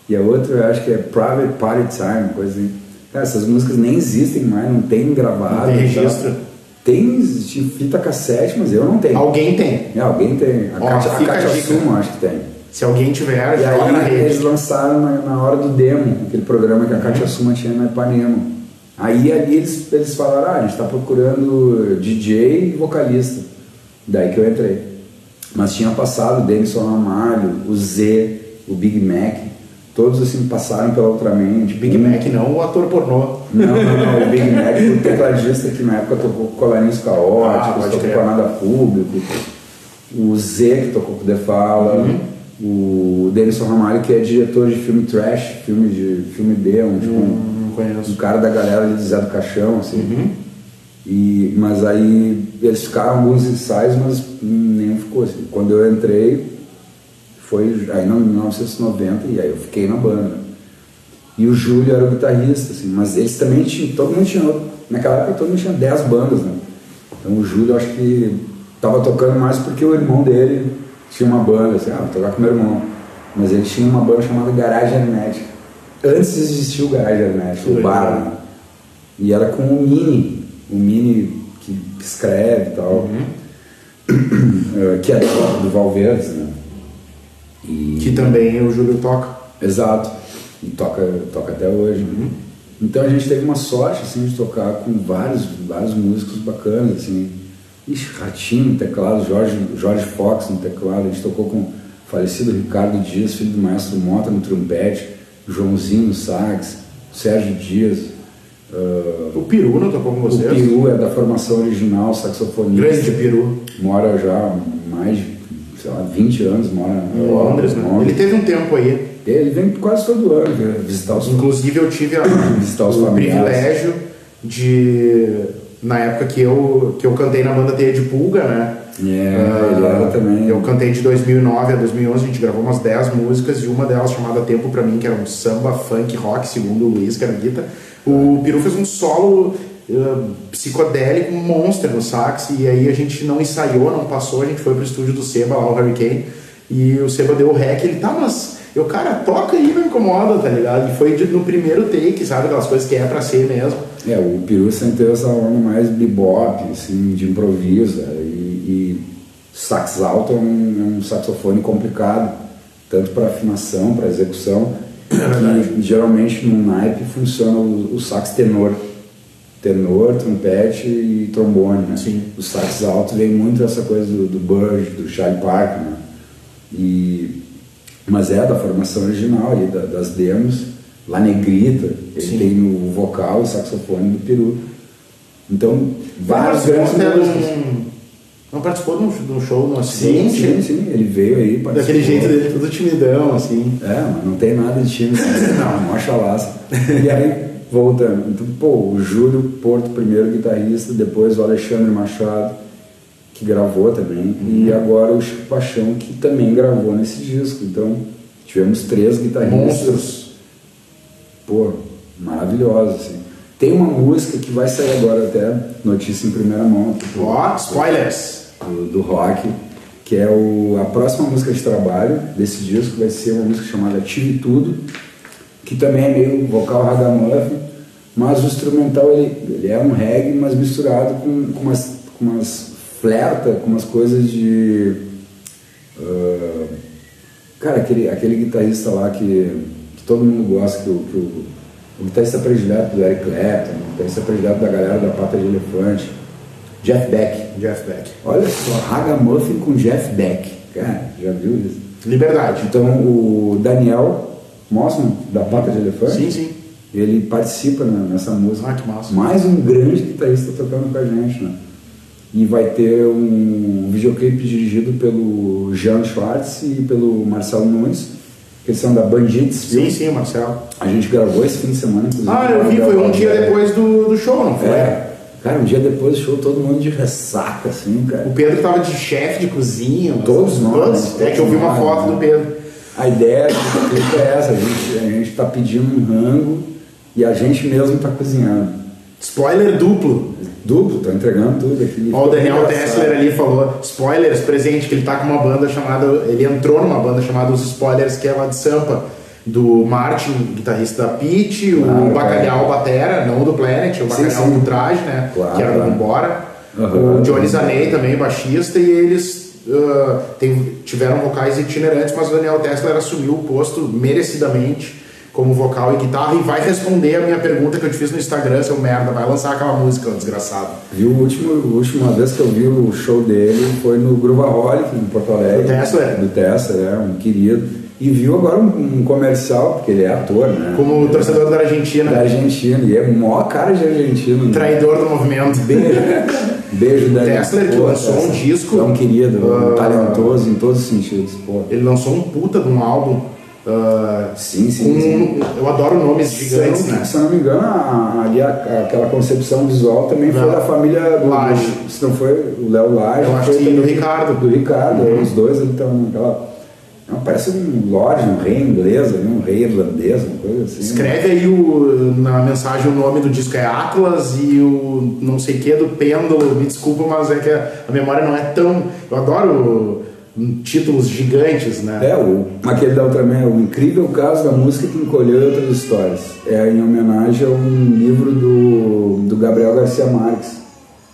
e a outra eu acho que é Private Party Time, coisa assim. Cara, essas músicas nem existem mais, não tem gravado. Não tem registro. Tem fita cassete, mas eu não tenho. Alguém tem. É, alguém tem. A Ó, Kátia Sumo acho que tem. Se alguém tiver, e aí, na rede. eles lançaram na, na, hora do demo, aquele programa que a Kátia Suma tinha na Ipanema. Aí ali eles, eles falaram, ah, a gente está procurando DJ e vocalista. Daí que eu entrei. Mas tinha passado o Denison Ramalho, o Z, o Big Mac, todos assim passaram pela Ultraman. Big um... Mac não, o ator pornô. Não, não, não, o Big Mac, o tecladista que na época tocou com Colarinhos Caóticos, ah, tocou com a Nada Público, o Z que tocou com o The Fala, uhum. O Denison Ramalho que é diretor de filme trash, filme de filme B, um, tipo, um, um cara da galera de Zé do Caixão, assim. Uhum. E, mas aí eles ficaram alguns ensaios, mas nenhum ficou assim. Quando eu entrei, foi aí em 1990 e aí eu fiquei na banda. E o Júlio era o guitarrista, assim, mas eles também tinham, todo mundo tinha, naquela época todo mundo tinha 10 bandas, né? Então o Júlio acho que estava tocando mais porque o irmão dele tinha uma banda, assim, ah, vou tocar com meu irmão. Mas ele tinha uma banda chamada Garagem Hermética. Antes existia o Garagem Hermética, o bar, né? E era com o Mini, o Mini que escreve e tal, uhum. [clears throat] que é do Valverde, né? E... Que também o Júlio toca. Exato. E toca, toca até hoje. Uhum. Então a gente teve uma sorte assim, de tocar com vários, vários músicos bacanas. Assim. Ixi, Ratinho no teclado, Jorge, Jorge Fox no teclado. A gente tocou com o falecido Ricardo Dias, filho do maestro Mota, no trompete. Joãozinho sax, Sérgio Dias. Uh, o Peru não tocou com vocês? O Peru é da formação original, saxofonista. Grande Peru. Mora já mais de, sei lá, 20 anos, mora em Londres, né? Londres. Ele teve um tempo aí. Ele vem quase todo ano visitar os Inclusive eu tive a, [laughs] o privilégio de na época que eu, que eu cantei na banda Teia de Pulga, né? Yeah, uh, também. Eu cantei de 2009 a 2011, a gente gravou umas 10 músicas e uma delas chamada Tempo Pra Mim, que era um samba, funk, rock, segundo o Luiz, que era guita. O Peru fez um solo uh, psicodélico, um monster no sax, e aí a gente não ensaiou, não passou, a gente foi pro estúdio do Seba, lá o Hurricane, e o Seba deu o rec, ele tá, mas eu, cara, toca aí, não incomoda, tá ligado? E foi no primeiro take, sabe? Aquelas coisas que é pra ser mesmo. É, o Peru sempre teve essa onda mais bebop, assim, de improviso. É, e, e sax alto é um, é um saxofone complicado, tanto para afinação, para execução. É geralmente no naipe funciona o, o sax tenor. Tenor, trompete e trombone, né? Sim. O sax alto vem muito dessa coisa do, do Burge, do Charlie Parker, né? E mas é da formação original ali, da, das demos, La Negrita, ele Sim. tem no vocal e saxofone do Peru. Então, vários grandes um, Não participou de um, show no acidente? Sim, sim, sim, ele veio aí. Participou. Daquele jeito dele, todo timidão, assim. É, mas não tem nada de time, não, mó chalaça. E aí, voltando, então, pô, o Júlio Porto, primeiro guitarrista, depois o Alexandre Machado, que gravou também, uhum. e agora o Chico Paixão, que também gravou nesse disco. Então, tivemos três guitarristas. Monstros. Pô, maravilhosos, assim. Tem uma música que vai sair agora até, notícia em primeira mão. Ó, oh, spoilers! Do, do, rock, que é o, a próxima música de trabalho desse disco, vai ser uma música chamada Tive Tudo, que também é meio vocal ragamuffin, mas o instrumental ele, ele é um reggae, mas misturado com, com umas, com umas flerta com umas coisas de. Uh, cara, aquele, aquele guitarrista lá que todo mundo gosta, que, o, que o, o guitarrista predileto do Eric Clapton, o guitarrista predileto da galera da Pata de Elefante, Jeff Beck. Jeff Beck. Olha só, Ragamuffin com Jeff Beck. Cara, já viu isso? Liberdade. Então o Daniel Mossman, da Pata de Elefante. Sim, sim. Ele participa nessa música. Ah, que massa. Mais um grande guitarrista tocando com a gente, né? e vai ter um videoclipe dirigido pelo Jean Schwartz e pelo Marcelo Nunes, que são da Bandites. Sim, sim, Marcelo. A gente gravou esse fim de semana, inclusive. Ah, eu vi, foi um dia depois do, do show, não foi? É. Cara, um dia depois do show, todo mundo de ressaca, assim, cara. O Pedro tava de chefe de cozinha. Todos nós. Todos. É que eu vi uma foto do Pedro. A ideia do é essa, a gente, a gente tá pedindo um rango e a gente mesmo tá cozinhando. Spoiler duplo. Duplo, tô entregando tudo aqui. Ó, o Daniel Tessler ali falou, spoilers, presente, que ele tá com uma banda chamada, ele entrou numa banda chamada Os Spoilers, que é lá de Sampa, do Martin, guitarrista da Pete, o claro, Bacalhau Batera, não do Planet, o Bacalhau do Traje, né, claro, que era do Embora. Uhum, o Johnny Zanei também, baixista, e eles uh, tem, tiveram vocais itinerantes, mas o Daniel Tessler assumiu o posto merecidamente como vocal e guitarra e vai responder a minha pergunta que eu te fiz no Instagram, seu merda, vai lançar aquela música, desgraçado. Viu, a última, a última vez que eu vi o show dele foi no Gruvaholic, em Porto Alegre. Do Tesla? Do Tesla, é, um querido. E viu agora um, um, comercial, porque ele é ator, né? Como torcedor da Argentina. Da Argentina, e é mó cara de argentino. Né? Traidor do movimento. Beijo. Beijo, Daniel. Tesla que lançou um disco. É um querido, uh, um talentoso em todos os sentidos. Pô. Ele lançou um puta de um álbum Uh, sim, sim, sim, Eu adoro nomes gigantes, se não, né? Se não me engano, ali aquela concepção visual também não. foi da família Laje. Se não foi o Léo Laje, eu acho que do Ricardo. Do Ricardo, uhum. os dois estão naquela. Não, parece um lord, um rei inglês, um rei irlandês, uma coisa assim. Escreve aí o, na mensagem o nome do disco é Atlas e o não sei o que do pêndulo. Me desculpa, mas é que a memória não é tão. Eu adoro títulos gigantes, né? É, o, aquele da Ultraman, o incrível caso da música que encolheu outras histórias. É em homenagem a um livro do, do Gabriel Garcia Marques.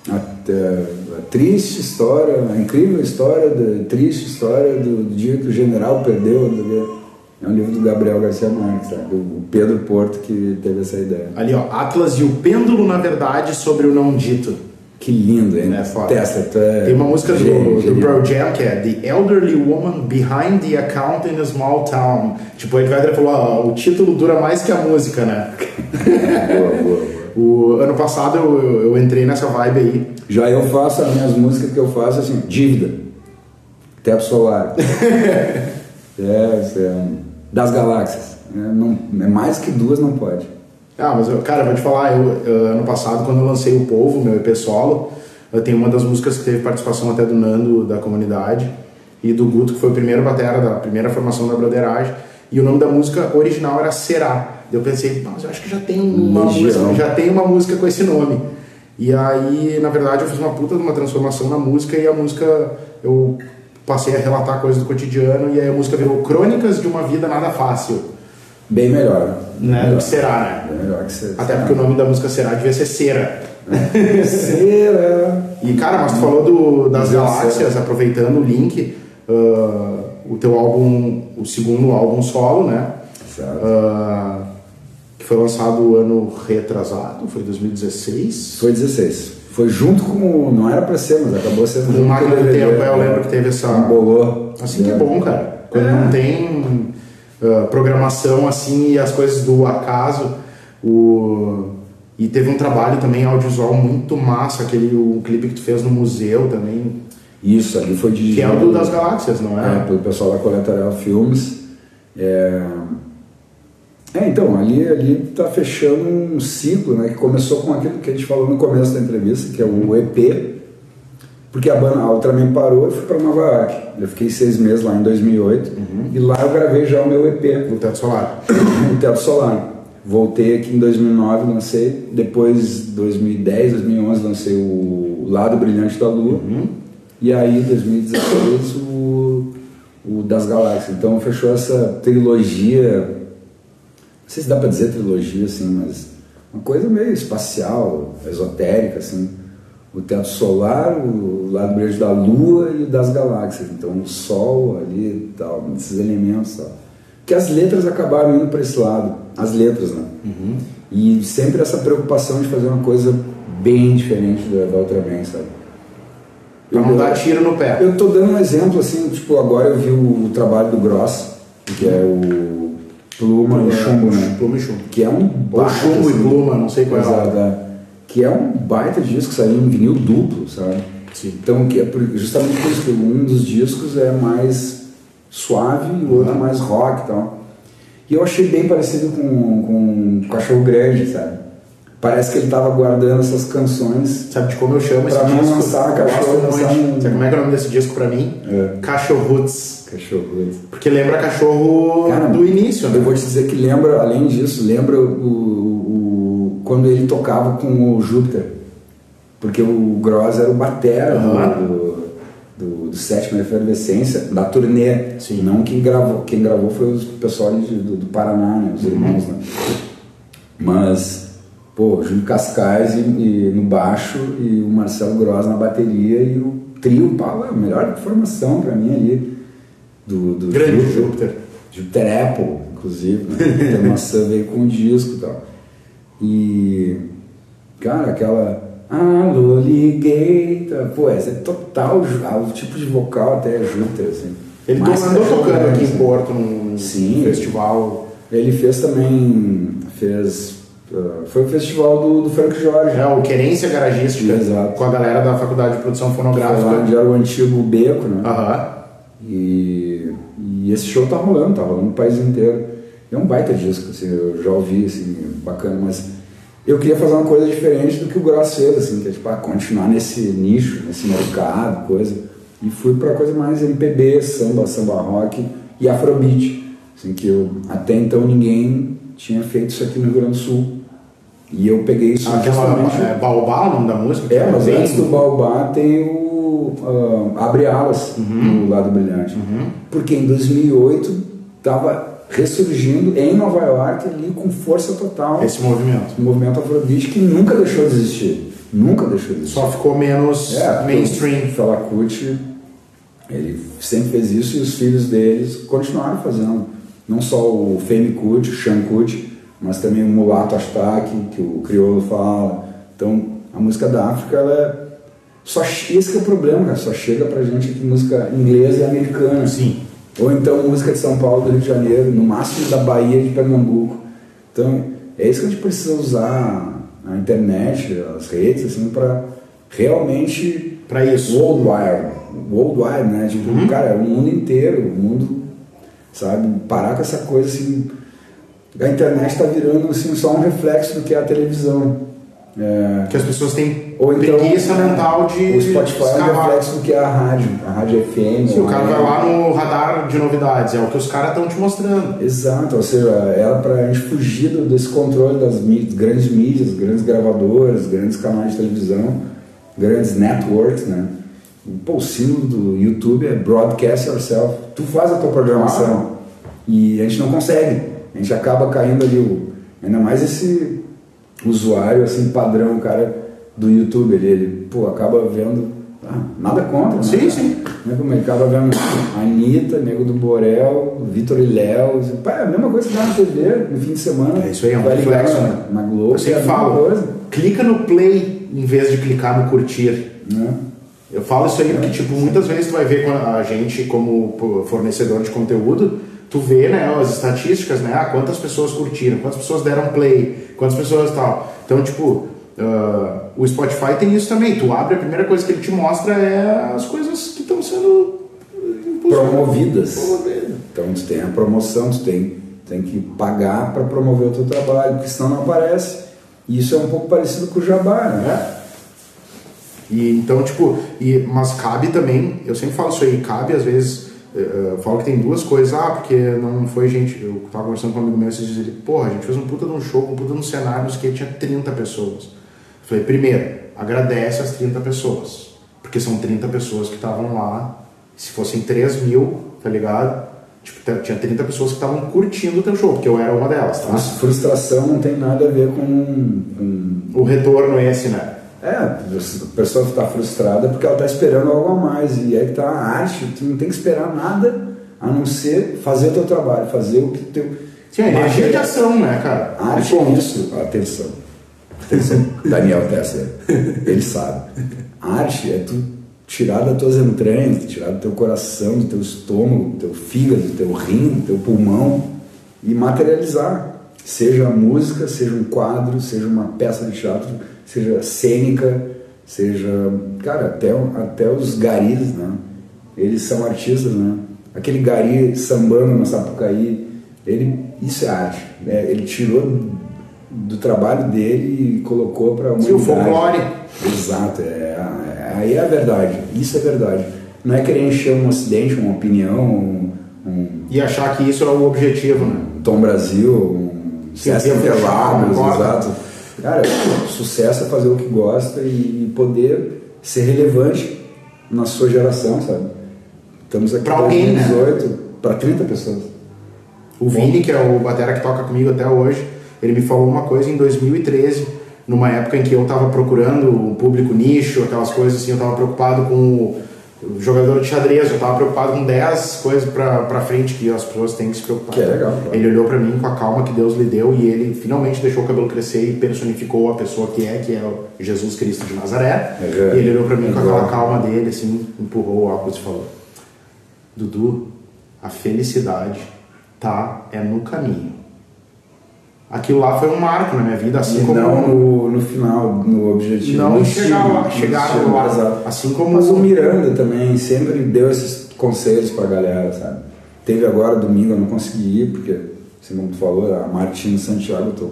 A, a, a triste história, a incrível história, da triste história do, do, dia que o general perdeu. É um livro do Gabriel Garcia Marques, sabe? o Pedro Porto que teve essa ideia. Ali, ó, Atlas e o Pêndulo, na verdade, sobre o não dito. Que lindo, hein? É foda. É Tem uma música do, do. Pearl Jam que é The Elderly Woman Behind the Account in a Small Town. Tipo, a Ed Vedder falou, ó, o título dura mais que a música, né? [laughs] Boa, boa, boa. O ano passado eu, eu, entrei nessa vibe aí. Já eu faço as minhas músicas que eu faço assim, dívida, teto solar, [laughs] é, é, das galáxias. É, não, é mais que duas não pode. Ah, mas, eu, cara, eu vou te falar, eu, eu, ano passado, quando eu lancei o Povo, meu EP solo, eu tenho uma das músicas que teve participação até do Nando, da comunidade, e do Guto, que foi o primeiro batera da primeira formação da Broderagem, e o nome da música original era Será. Eu pensei, mas eu acho que já tem uma Legião. música, já tem uma música com esse nome. E aí, na verdade, eu fiz uma puta de uma transformação na música e a música eu passei a relatar coisas do cotidiano e aí a música virou Crônicas de uma Vida Nada Fácil. Bem melhor. Né? Melhor. Do que será, né? Bem melhor que você. Até porque o nome da música será devia ser Cera. Será? E cara, mas tu falou do, das Devia galáxias, aproveitando o link, ah, o teu álbum, o segundo álbum solo, né? Exato. Ah, que foi lançado ano retrasado, foi 2016. Foi 16. Foi junto com. Não era pra ser, mas acabou sendo Com junto o Máquina do Tempo, é, eu lembro que teve essa. Embolou. Assim que é É. bom, cara. Quando não tem ah, programação assim e as coisas do acaso. O... E teve um trabalho também audiovisual muito massa, aquele o clipe que tu fez no museu também, Isso, ali foi dirigido. que é o do das galáxias, não É, é? pelo pessoal da Coletorial Filmes. É... é, então, ali ali tá fechando um ciclo, né, que começou com aquilo que a gente falou no começo da entrevista, que é o EP, porque a banda a Ultraman parou e fui para Nova York. Eu fiquei seis meses lá em 2008 e lá eu gravei já o meu EP, Do Teto Solar. [coughs] o Teto Solar. Voltei aqui em 2009, lancei. Depois, 2010, 2011, lancei o Lado Brilhante da Lua. E aí, 2016, o, o Das Galáxias. Então, fechou essa trilogia. Não sei se dá pra dizer trilogia, assim, mas uma coisa meio espacial, esotérica, assim. O teto solar, o lado brilhante da Lua e o das galáxias. Então, o Sol ali e tal, esses elementos tal. Que as letras acabaram indo para esse lado, as letras, né? E sempre essa preocupação de fazer uma coisa bem diferente da, da outra bem, sabe? Pra não dar tiro no pé. Eu tô dando um exemplo assim, tipo, agora eu vi o, trabalho do Gross, que é o Pluma e Chumbo, né? Pluma e chumbo. Que é um Ou chumbo e assim, pluma, não sei qual é. Exato, é. Que é um baita disco, saiu em vinil duplo, sabe? Sim. Então, que é justamente por isso que um dos discos é mais suave e o outro Uhum. mais rock e tal. E eu achei bem parecido com, com Cachorro Grande, sabe? Parece que ele tava guardando essas canções. Sabe de como eu chamo esse Pra não disco? lançar cachorro, lançar um- Sabe como é que é o nome desse disco pra mim? É. Cachorroots. Cachorro Grande. Porque lembra cachorro Cara, do início, né? Eu vou te dizer que lembra, além disso, lembra o- quando ele tocava com o Júpiter. Porque o Gross era o batera Aham. do, do, do Sétima Efervescência, da turnê. Sim. Não quem gravou. Quem gravou foi o pessoal de- do, do Paraná, né, os irmãos. Né? Mas, pô, Júlio Cascais e, e no baixo e o Marcelo Gross na bateria e o trio, pá, a melhor formação pra mim ali do, do Grande Júpiter. Júpiter. Apple, inclusive, né? a maçã veio com um disco e tal. E, cara, aquela Alligator, pô, essa é total, ah, o tipo de vocal até é Júpiter, assim. Ele Mais to- andou tocando aqui em. Porto num Sim. festival. Ele fez também, fez, ah, foi o festival do, do Frank Jorge, É, o Querência Garagística. Exato. Com a galera da Faculdade de Produção foi lá Fonográfica. onde era o antigo Beco, né? Aham. E, e esse show tá rolando, tá rolando no país inteiro. É um baita disco, assim, eu já ouvi, assim, bacana, mas eu queria fazer uma coisa diferente do que o Gross fez, assim, que é tipo, ah, continuar nesse nicho, nesse mercado, coisa. E fui pra coisa mais MPB, samba, samba rock e afrobeat, assim, que eu, até então ninguém tinha feito isso aqui no Rio Grande do Sul. E eu peguei isso Aquela justamente... é, Baobá, o nome da música? É, mas bem- antes do Baobá tem o ah, Abre Alas Uhum. no Lado Brilhante. Porque em 2008 estava ressurgindo em Nova York ali com força total Esse movimento. o movimento afrobeat que nunca deixou de existir. Nunca deixou de existir. Só ficou menos É, mainstream. O Fela Kuti, ele sempre fez isso e os filhos deles continuaram fazendo. Não só o Femi Kuti, o Sean Kuti, mas também o Mulato Ashtak, que o crioulo fala. Então, a música da África, ela é só esse é o problema, cara. Só chega pra gente aqui música inglesa e americana. Sim. Ou então música de São Paulo, do Rio de Janeiro, no máximo da Bahia de Pernambuco. Então, é isso que a gente precisa usar a internet, as redes, assim, para realmente. Para isso. Worldwide. Worldwide, né? Tipo, uhum. cara, o mundo inteiro, o mundo, sabe? Parar com essa coisa assim. A internet está virando assim, só um reflexo do que é a televisão. É... Que as pessoas têm Ou então, preguiça mental de. O Spotify é um reflexo do que é a rádio, a rádio FM. Sim, o cara vai lá no radar de novidades, é o que os caras estão te mostrando. Exato, ou seja, era para a gente fugir desse controle das mídias, grandes mídias, grandes gravadoras, grandes canais de televisão, grandes networks, né? Pô, o símbolo do YouTube é broadcast yourself. Tu faz a tua programação ah. e a gente não consegue. A gente acaba caindo ali, o, ainda mais esse usuário assim padrão, cara do YouTube, ele, ele pô, acaba vendo ah, nada contra, né? Sim, sim. Né, como ele acaba vendo a Anitta, Nego do Borel, Vitor e Léo. Pá, é a mesma coisa que dá na TV no fim de semana. É isso aí, é um vai reflexo. Na, né? na Globo. Sempre é coisa. clica no play em vez de clicar no curtir. Né? Eu falo isso aí porque, é, tipo, muitas vezes tu vai ver a gente como fornecedor de conteúdo, tu vê, né, as estatísticas, né, ah, quantas pessoas curtiram, quantas pessoas deram play, quantas pessoas tal. Então, tipo, uh, o Spotify tem isso também. Tu abre, a primeira coisa que ele te mostra é as coisas que estão sendo promovidas. promovidas. Então, tu tem a promoção, tu tem, tem que pagar para promover o teu trabalho, porque senão não aparece. E isso é um pouco parecido com o Jabá, né? É. E, então, tipo, e, mas cabe também, eu sempre falo isso aí, cabe às vezes eu falo que tem duas coisas, ah, porque não foi gente. Eu tava conversando com um amigo meu esses dias ele, porra, a gente fez um puta de um show, um puta de um cenário que tinha 30 pessoas. Eu falei, primeiro, agradece as 30 pessoas, porque são 30 pessoas que estavam lá. Se fossem 3 mil, tá ligado? Tipo, tinha 30 pessoas que estavam curtindo o teu show, porque eu era uma delas, tá? Frustração não tem nada a ver com, com... o retorno esse, né? É, a pessoa está frustrada porque ela está esperando algo a mais. E aí está a arte, tu não tem que esperar nada a não ser fazer o teu trabalho, fazer o que teu. Sim, de ação, né, cara? Arte é isso. Atenção. Atenção. Daniel Tesser. Ele sabe. Arte é tu tirar das tuas entranhas, tirar do teu coração, do teu estômago, do teu fígado, do teu rim, do teu pulmão e materializar. Seja a música, seja um quadro, seja uma peça de teatro seja cênica, seja, cara, até, até os garis, né? Eles são artistas, né? Aquele gari sambando na Sapucaí, ele, isso é arte, né? Ele tirou do trabalho dele e colocou para uma o folclore. Exato, é, é, aí é a verdade, isso é verdade. Não é querer encher um acidente, uma opinião, um, um, e achar que isso é o objetivo, né? Tom Brasil, um César Interlagos, exato Cara, sucesso é fazer o que gosta e poder ser relevante na sua geração, sabe? Estamos aqui para 2018 né? para 30 pessoas. O Vini, que é o batera que toca comigo até hoje, ele me falou uma coisa em 2013, numa época em que eu estava procurando um público nicho, aquelas coisas assim, eu estava preocupado com jogador de xadrez, eu estava preocupado com 10 coisas para frente que as pessoas têm que se preocupar. Que é legal. Ele olhou para mim com a calma que Deus lhe deu e ele finalmente deixou o cabelo crescer e personificou a pessoa que é, que é o Jesus Cristo de Nazaré. E ele olhou para mim com aquela calma dele, assim, empurrou o óculos e falou: Dudu, a felicidade tá é no caminho aquilo lá foi um marco na minha vida, assim e como. Não no, no final, no objetivo. Não em chegar lá, chegar lá. Exato. Assim como. Mas o Miranda também sempre deu esses conselhos pra galera, sabe? Teve agora domingo, eu não consegui ir, porque, assim como tu falou, a Martina Santiago, eu tô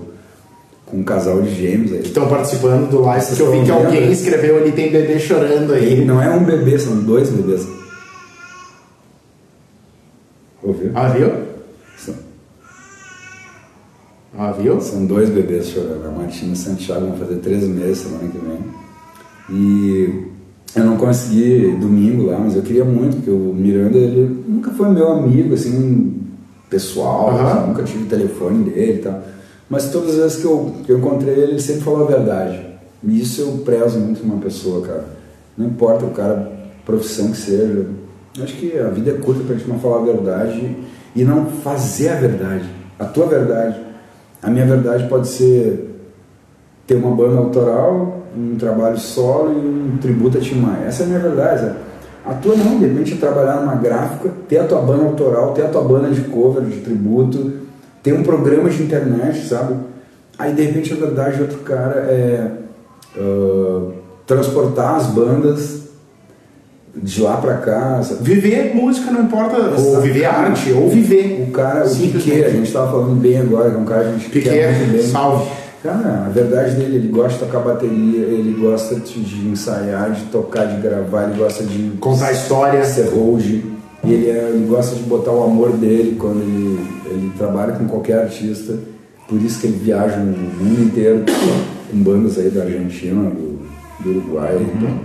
com um casal de gêmeos aí. Que estão participando do live, porque eu vi que alguém escreveu ali, tem bebê chorando aí. E não é um bebê, são dois bebês. Ouviu? Ah, viu? Ah, viu? São dois bebês chorando. A Martina e Santiago vão fazer três meses semana que vem. E eu não consegui domingo lá, mas eu queria muito, porque o Miranda ele nunca foi meu amigo, assim, pessoal, uhum. assim, nunca tive telefone dele e tal. Mas todas as vezes que eu, que eu encontrei ele, ele sempre falou a verdade. E isso eu prezo muito uma pessoa, cara. Não importa o cara, profissão que seja. Acho que a vida é curta pra gente não falar a verdade e não fazer a verdade, a tua verdade. A minha verdade pode ser ter uma banda autoral, um trabalho solo e um tributo a Tim Maia. Essa é a minha verdade. Sabe? A tua não, de repente trabalhar numa gráfica, ter a tua banda autoral, ter a tua banda de cover, de tributo, ter um programa de internet, sabe? Aí de repente a verdade de outro cara é uh, transportar as bandas de lá pra cá. Sabe? Viver música não importa, ou viver arte, ou viver. O cara, o Piquet, a gente tava falando bem agora, que é um cara que a gente Piquet, quer muito bem. salve. Cara, a verdade dele, ele gosta de tocar bateria, ele gosta de, de ensaiar, de tocar, de gravar, ele gosta de contar história, ser hoje. E ele, é, ele gosta de botar o amor dele quando ele, ele trabalha com qualquer artista. Por isso que ele viaja no mundo inteiro com bandas aí da Argentina, do, do Uruguai, uhum.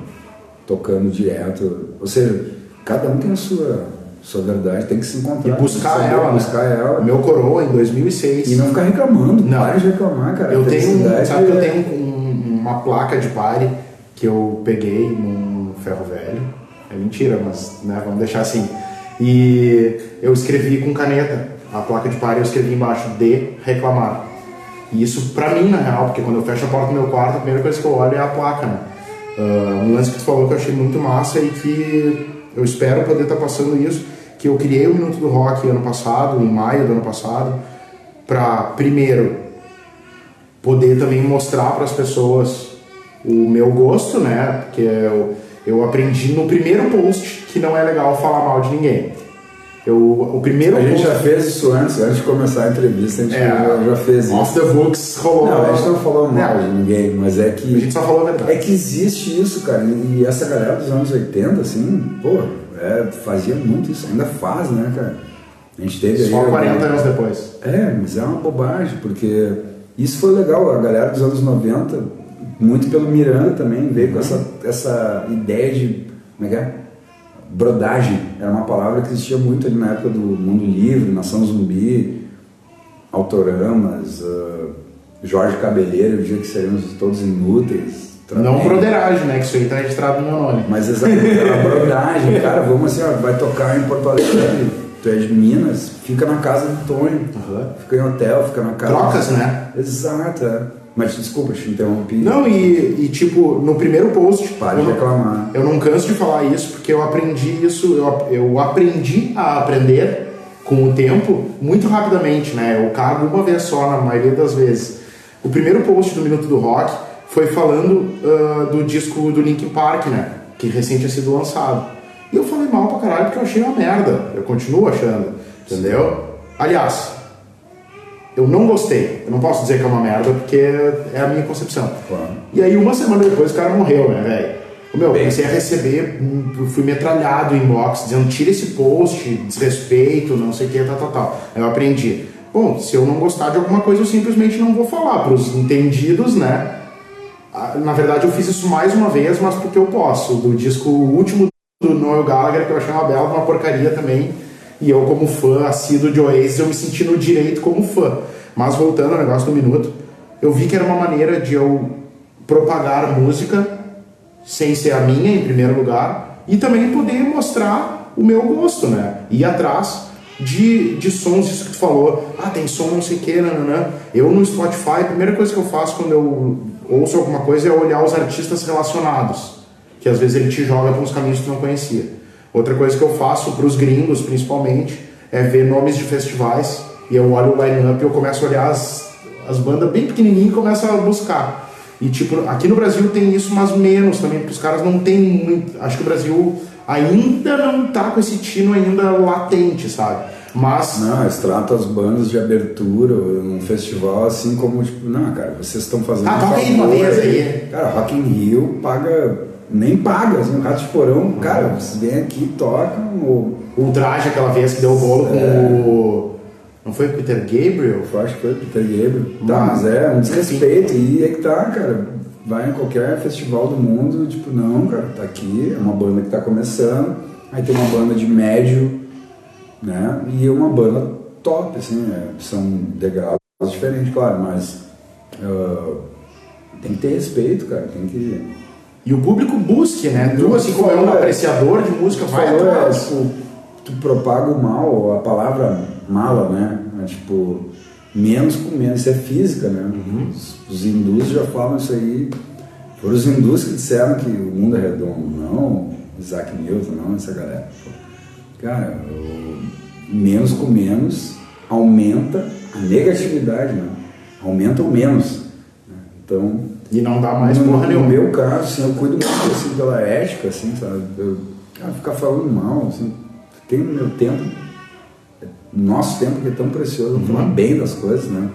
Tocando direto. Ou seja, cada um tem a sua sua verdade, tem que se encontrar. E buscar ela, né? buscar ela. Meu coroa em 2006. E não ficar reclamando, não. pare de reclamar, cara. Eu tenho, sabe que eu tenho um, uma placa de pare que eu peguei num ferro velho. É mentira, mas né, vamos deixar assim. E eu escrevi com caneta. A placa de pare eu escrevi embaixo de reclamar. E isso pra mim, na real, porque quando eu fecho a porta do meu quarto, a primeira coisa que eu olho é a placa, né? Uh, um lance que tu falou que eu achei muito massa e que eu espero poder estar passando isso que eu criei o Minuto do Rock ano passado, em maio do ano passado, para primeiro poder também mostrar para as pessoas o meu gosto, né? Porque eu, eu aprendi no primeiro post que não é legal falar mal de ninguém. Eu, o primeiro a gente já fez isso antes, antes de começar a entrevista, a gente é, já, já, fez isso. Off the books rolou. Não, a gente não falou mal de ninguém, mas é que. A gente só falou a verdade. É que existe isso, cara. E essa galera dos anos 80, assim, pô, é, fazia muito isso, ainda faz, né, cara? A gente teve Só aí, 40 anos depois. É, mas é uma bobagem, porque isso foi legal, a galera dos anos 90, muito pelo Miranda também, veio com essa, essa ideia de. Como é que é? Brodagem, era uma palavra que existia muito ali na época do Mundo Livre, Nação Zumbi, Autoramas, uh, Jorge Cabeleiro, o dia que seríamos todos inúteis, não broderagem, né? Que isso aí tá registrado no meu nome. Mas exatamente, a brodagem, [laughs] cara, vamos assim, ó, vai tocar em Porto Alegre, tu é de Minas, fica na casa do Tonho, uhum. fica em hotel, fica na casa. Trocas, né? Exato, é. Mas desculpa, te interrompi. Não, e, e tipo, no primeiro post. Pare de reclamar. Eu não canso de falar isso, porque eu aprendi isso, eu, eu aprendi a aprender com o tempo muito rapidamente, né? Eu cago uma vez só, na maioria das vezes. O primeiro post do Minuto do Rock foi falando uh, do disco do Linkin Park, né? Que recém tinha sido lançado. E eu falei mal pra caralho porque eu achei uma merda. Eu continuo achando, entendeu? Aliás, eu não gostei. Eu não posso dizer que é uma merda porque é a minha concepção. Claro. E aí, uma semana depois, o cara morreu, né, velho? Meu, comecei a receber, fui metralhado em inbox, dizendo tira esse post, desrespeito, não sei o que, tal, tal, tal. Aí eu aprendi. Bom, se eu não gostar de alguma coisa, eu simplesmente não vou falar. Para os entendidos, né? Ah, na verdade, eu fiz isso mais uma vez, mas porque eu posso. Do disco último do Noel Gallagher, que eu achei uma bela, uma porcaria também. E eu, como fã assíduo de Oasis, eu me senti no direito como fã. Mas voltando ao negócio do minuto, eu vi que era uma maneira de eu propagar música sem ser a minha, em primeiro lugar, e também poder mostrar o meu gosto, né? Ir atrás de, de sons, isso que tu falou, ah, tem som não sei o que, né? Eu no Spotify, a primeira coisa que eu faço quando eu ouço alguma coisa é olhar os artistas relacionados, que às vezes ele te joga para uns caminhos que tu não conhecia. Outra coisa que eu faço para os gringos, principalmente, é ver nomes de festivais e eu olho o line-up e eu começo a olhar as, as bandas bem pequenininhas e começo a buscar. E tipo, aqui no Brasil tem isso, mas menos também, porque os caras não tem muito. Acho que o Brasil ainda não tá com esse tino ainda latente, sabe? Mas. Não, eles tratam as bandas de abertura num festival assim como, tipo, não, cara, vocês estão fazendo. Ah, toca aí uma vez aí. Cara, Rock in Rio paga. Nem paga, assim, o Rato de Porão, cara, vocês vêm aqui, tocam. Ou... O traje aquela vez que deu o bolo com é. o. Não foi o Peter Gabriel? Eu acho que foi o Peter Gabriel. Tá, mas é um desrespeito. E é que tá, cara. Vai em qualquer festival do mundo, tipo, não, cara, tá aqui, é uma banda que tá começando. Aí tem uma banda de médio né? E uma banda top, assim, é, são degraus diferentes, claro, mas uh, tem que ter respeito, cara, tem que... E o público busque, né? Tu, assim como é um apreciador de música, vai falou, é, tipo, tu propaga o mal, a palavra mala, né? É, tipo, menos com menos. Isso é física, né? Uhum. Os, os hindus já falam isso aí. Foram os hindus que disseram que o mundo é redondo, não Isaac Newton, não essa galera. Cara, o menos com menos aumenta a negatividade, né? Aumenta o menos. né? Então, E não dá mais no, porra no nenhuma. meu caso, assim, eu cuido muito assim, pela ética, assim, sabe? Eu, cara, ficar falando mal, assim, tem o meu tempo, nosso tempo que é tão precioso, Uhum. falar bem das coisas, né?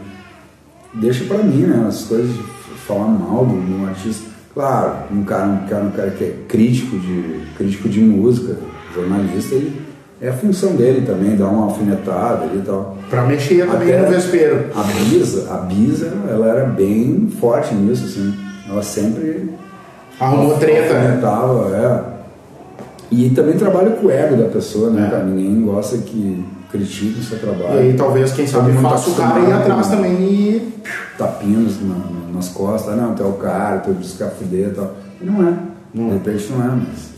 Deixa pra mim, né? As coisas de falar mal do, de um artista. Claro, um cara, um cara, um cara que é crítico de, crítico de música, jornalista, ele, é a função dele também, dar uma alfinetada e tal. Pra mexer também Até no vespeiro. A Bisa, a Bisa, ela era bem forte nisso, assim. Ela sempre Arrumou treta. né? Tava, é. E também trabalha com o ego da pessoa, né, É. cara? Ninguém gosta que critique o seu trabalho. E aí talvez, quem sabe, tá faça o cara ir atrás né? também e. Tapinhos na- nas costas. Ah, não, tu é o cara, tu busca fuder e tal. E não é. Não De é. repente não é, mas...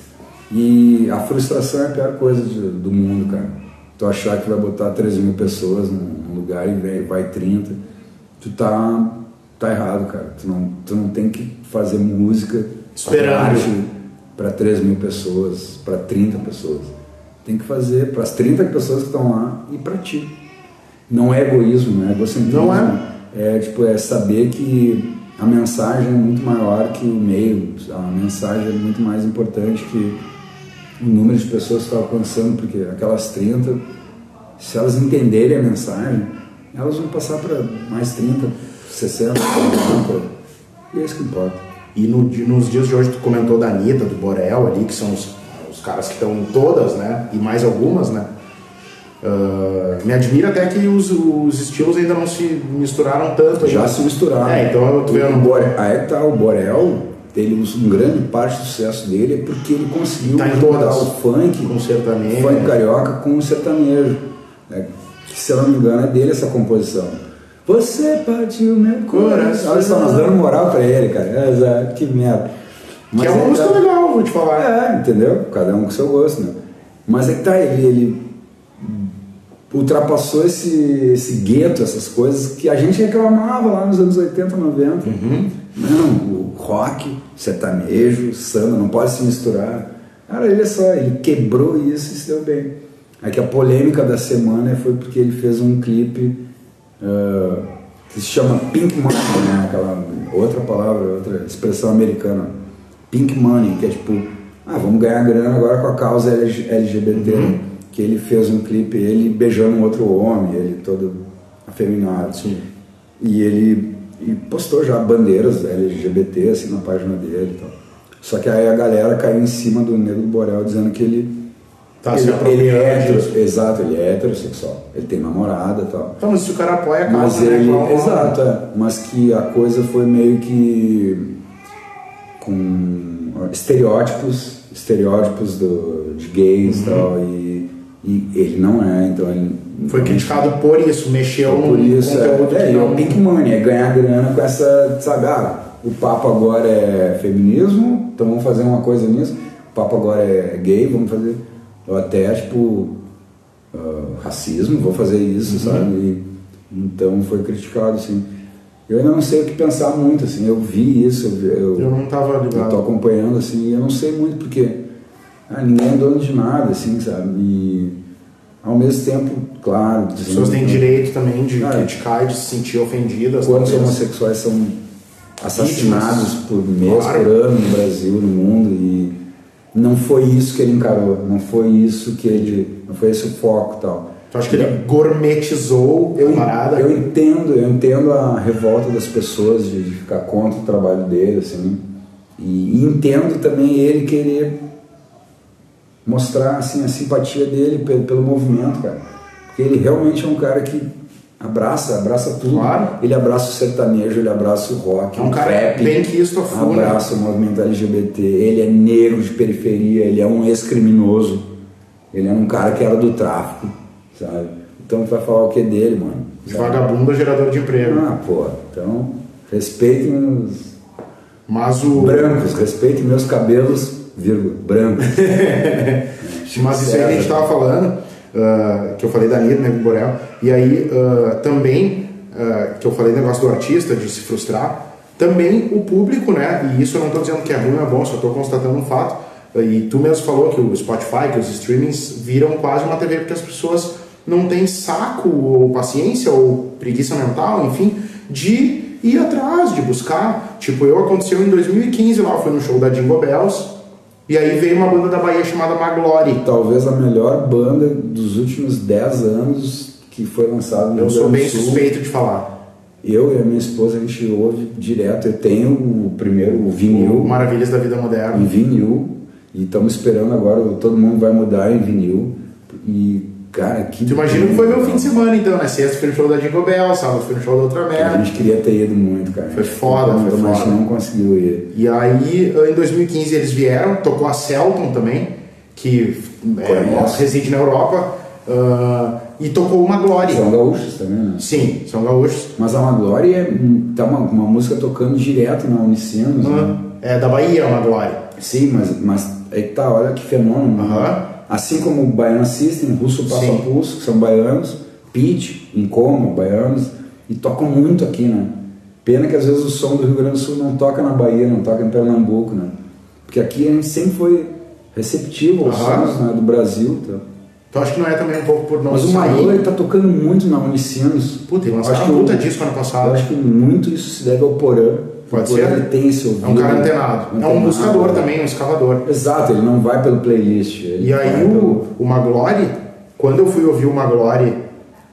E a frustração é a pior coisa de- do mundo, cara. Tu achar que vai botar 13 mil pessoas num lugar e vem- vai 30. Tu tá, tá errado, cara. Tu não, tu não tem que fazer música Esperando. para 3 mil pessoas, para 30 pessoas. Tem que fazer para as 30 pessoas que estão lá e para ti. Não é egoísmo, não é egocentrismo. Não é. É tipo, é saber que a mensagem é muito maior que o meio, a mensagem é muito mais importante que o número de pessoas que está alcançando, porque aquelas 30, se elas entenderem a mensagem, elas vão passar para mais 30, 60, 40, e é isso que importa. E no nos dias de hoje, tu comentou da Anitta, do Borel ali, que são os, os caras que estão em todas, né? E mais algumas, né? Ah, me admira até que os, os estilos ainda não se misturaram tanto. Já ainda. se misturaram. É, então eu tô O vendo. Borel, aí que tá, o Borel, ele, um grande parte do sucesso dele é porque ele conseguiu Tá o funk Com sertanejo. funk carioca com o sertanejo. né? Que, se eu não me engano, é dele essa composição. Você partiu meu coração. Olha só, nós dando moral pra ele, cara. É, que merda. Que é uma aí música tá- legal, vou te falar. É, entendeu? Cada um com seu gosto, né? Mas é que tá, ele, ele ultrapassou esse, esse gueto, essas coisas que a gente reclamava lá nos anos 80, 90. Não, o rock, sertanejo, samba, não pode se misturar. Cara, ele é só, ele quebrou isso e se deu bem. Aí que a polêmica da semana foi porque ele fez um clipe ah, que se chama Pink Money, né? Aquela outra palavra, outra expressão americana. Pink Money, que é tipo, ah, vamos ganhar grana agora com a causa LG LGBT. né? Que ele fez um clipe, ele beijando um outro homem, ele todo afeminado. Sim. E ele e postou já bandeiras LGBT assim na página dele e tal. Só que aí a galera caiu em cima do Negro do Borel dizendo que ele Tá se ele, ele apropriando é hetero, exato, ele é heterossexual. Ele tem namorada e tal. Então, mas se o cara apoia a Mas né? ele, qual- exato, é, mas que a coisa foi meio que com estereótipos, estereótipos do, de gays e tal, e, e ele não é, então ele Foi criticado por isso, mexeu por isso, conteúdo é, é, não... o Pink Money, é ganhar grana com essa, sabe, ah, o papo agora é feminismo, então vamos fazer uma coisa nisso, o papo agora é gay, vamos fazer, ou até, tipo, ah, racismo, vou fazer isso, Uhum. sabe, E, então foi criticado, assim. Eu ainda não sei o que pensar muito, assim, eu vi isso, eu, eu, Eu não tava eu tô ligado. acompanhando, assim, e eu não sei muito porque ah, ninguém é dono de nada, assim, sabe, e ao mesmo tempo, claro, As pessoas têm direito também de Ah, é. criticar e de se sentir ofendidas. Quantos homossexuais são assassinados Vítimas. por mês, Claro. por ano no Brasil, no mundo e não foi isso que ele encarou, não foi isso que ele, não foi esse o foco e tal. Tu acha que ele gourmetizou Eu, a parada? eu entendo, eu entendo a revolta das pessoas de, de ficar contra o trabalho dele, assim, e, e entendo também ele querer mostrar assim a simpatia dele pelo, pelo movimento, cara, porque ele realmente é um cara que abraça, abraça tudo. Claro. Ele abraça o sertanejo, ele abraça o rock, É um o cara rap, bem quisto a full, né? abraça o movimento LGBT. Ele é negro de periferia, ele é um ex-criminoso, ele é um cara que era do tráfico, sabe? Então vai falar o que dele, mano? Sabe? vagabundo a gerador de emprego. Ah, pô, então respeitem os Mas o. brancos, respeitem meus cabelos, vírgula, brancos. [laughs] Mas isso aí que a gente estava falando, ah, que eu falei da Anitta, né, do Borel, e aí ah, também uh, que eu falei negócio do artista, de se frustrar, também o público, né? E isso eu não estou dizendo que é ruim ou é bom, só estou constatando um fato. E tu mesmo falou que o Spotify, que os streamings viram quase uma TV porque as pessoas não têm saco ou paciência ou preguiça mental, enfim, de ir atrás, de buscar. Tipo, eu aconteceu em 2015 lá, fui no show da Jingle Bells, e aí veio uma banda da Bahia chamada Maglory. Talvez a melhor banda dos últimos 10 anos que foi lançada no Eu sou bem suspeito de falar. Eu e a minha esposa, a gente ouve direto. Eu tenho o primeiro, o vinil. O Maravilhas da Vida Moderna. Em vinil. E estamos esperando agora, todo mundo vai mudar em vinil. E, cara, que. Tu imagina que foi meu fim de semana, então, né? Sexta foi no show da Jingle Bell, sábado foi no show da Outra Merda. A gente queria ter ido muito, cara. Foi foda, foi foda. A gente não conseguiu ir. E aí, em 2015, eles vieram, tocou a Celton também, que é, reside na Europa. Uh, e tocou uma glória. São gaúchos também, né? Sim, são gaúchos. Mas a Maglória é tá uma, uma música tocando direto na Unicinos, uhum. né? É da Bahia, a Maglória. Sim, mas, mas aí tá, olha que fenômeno. Uhum. Assim como o Baiano System, Russo Passo Sim. a Pulso, que são baianos, Pitch, Incoma, baianos, e tocam muito aqui, né? Pena que às vezes o som do Rio Grande do Sul não toca na Bahia, não toca em Pernambuco, né? Porque aqui a gente sempre foi receptivo aos uhum. sons né, do Brasil. Então. Então acho que não é também um pouco por não Mas o Maiola ele tá tocando muito na Unicinos. Puta, ele lançou uma puta disco ano passado. Eu acho que muito isso se deve ao Porã. Pode ser. Ele tem esse ouvido. É um cara antenado. antenado. É um buscador também, um escavador. Exato, ele não vai pelo playlist. E aí o, pelo... o Maglore, quando eu fui ouvir o Maglore...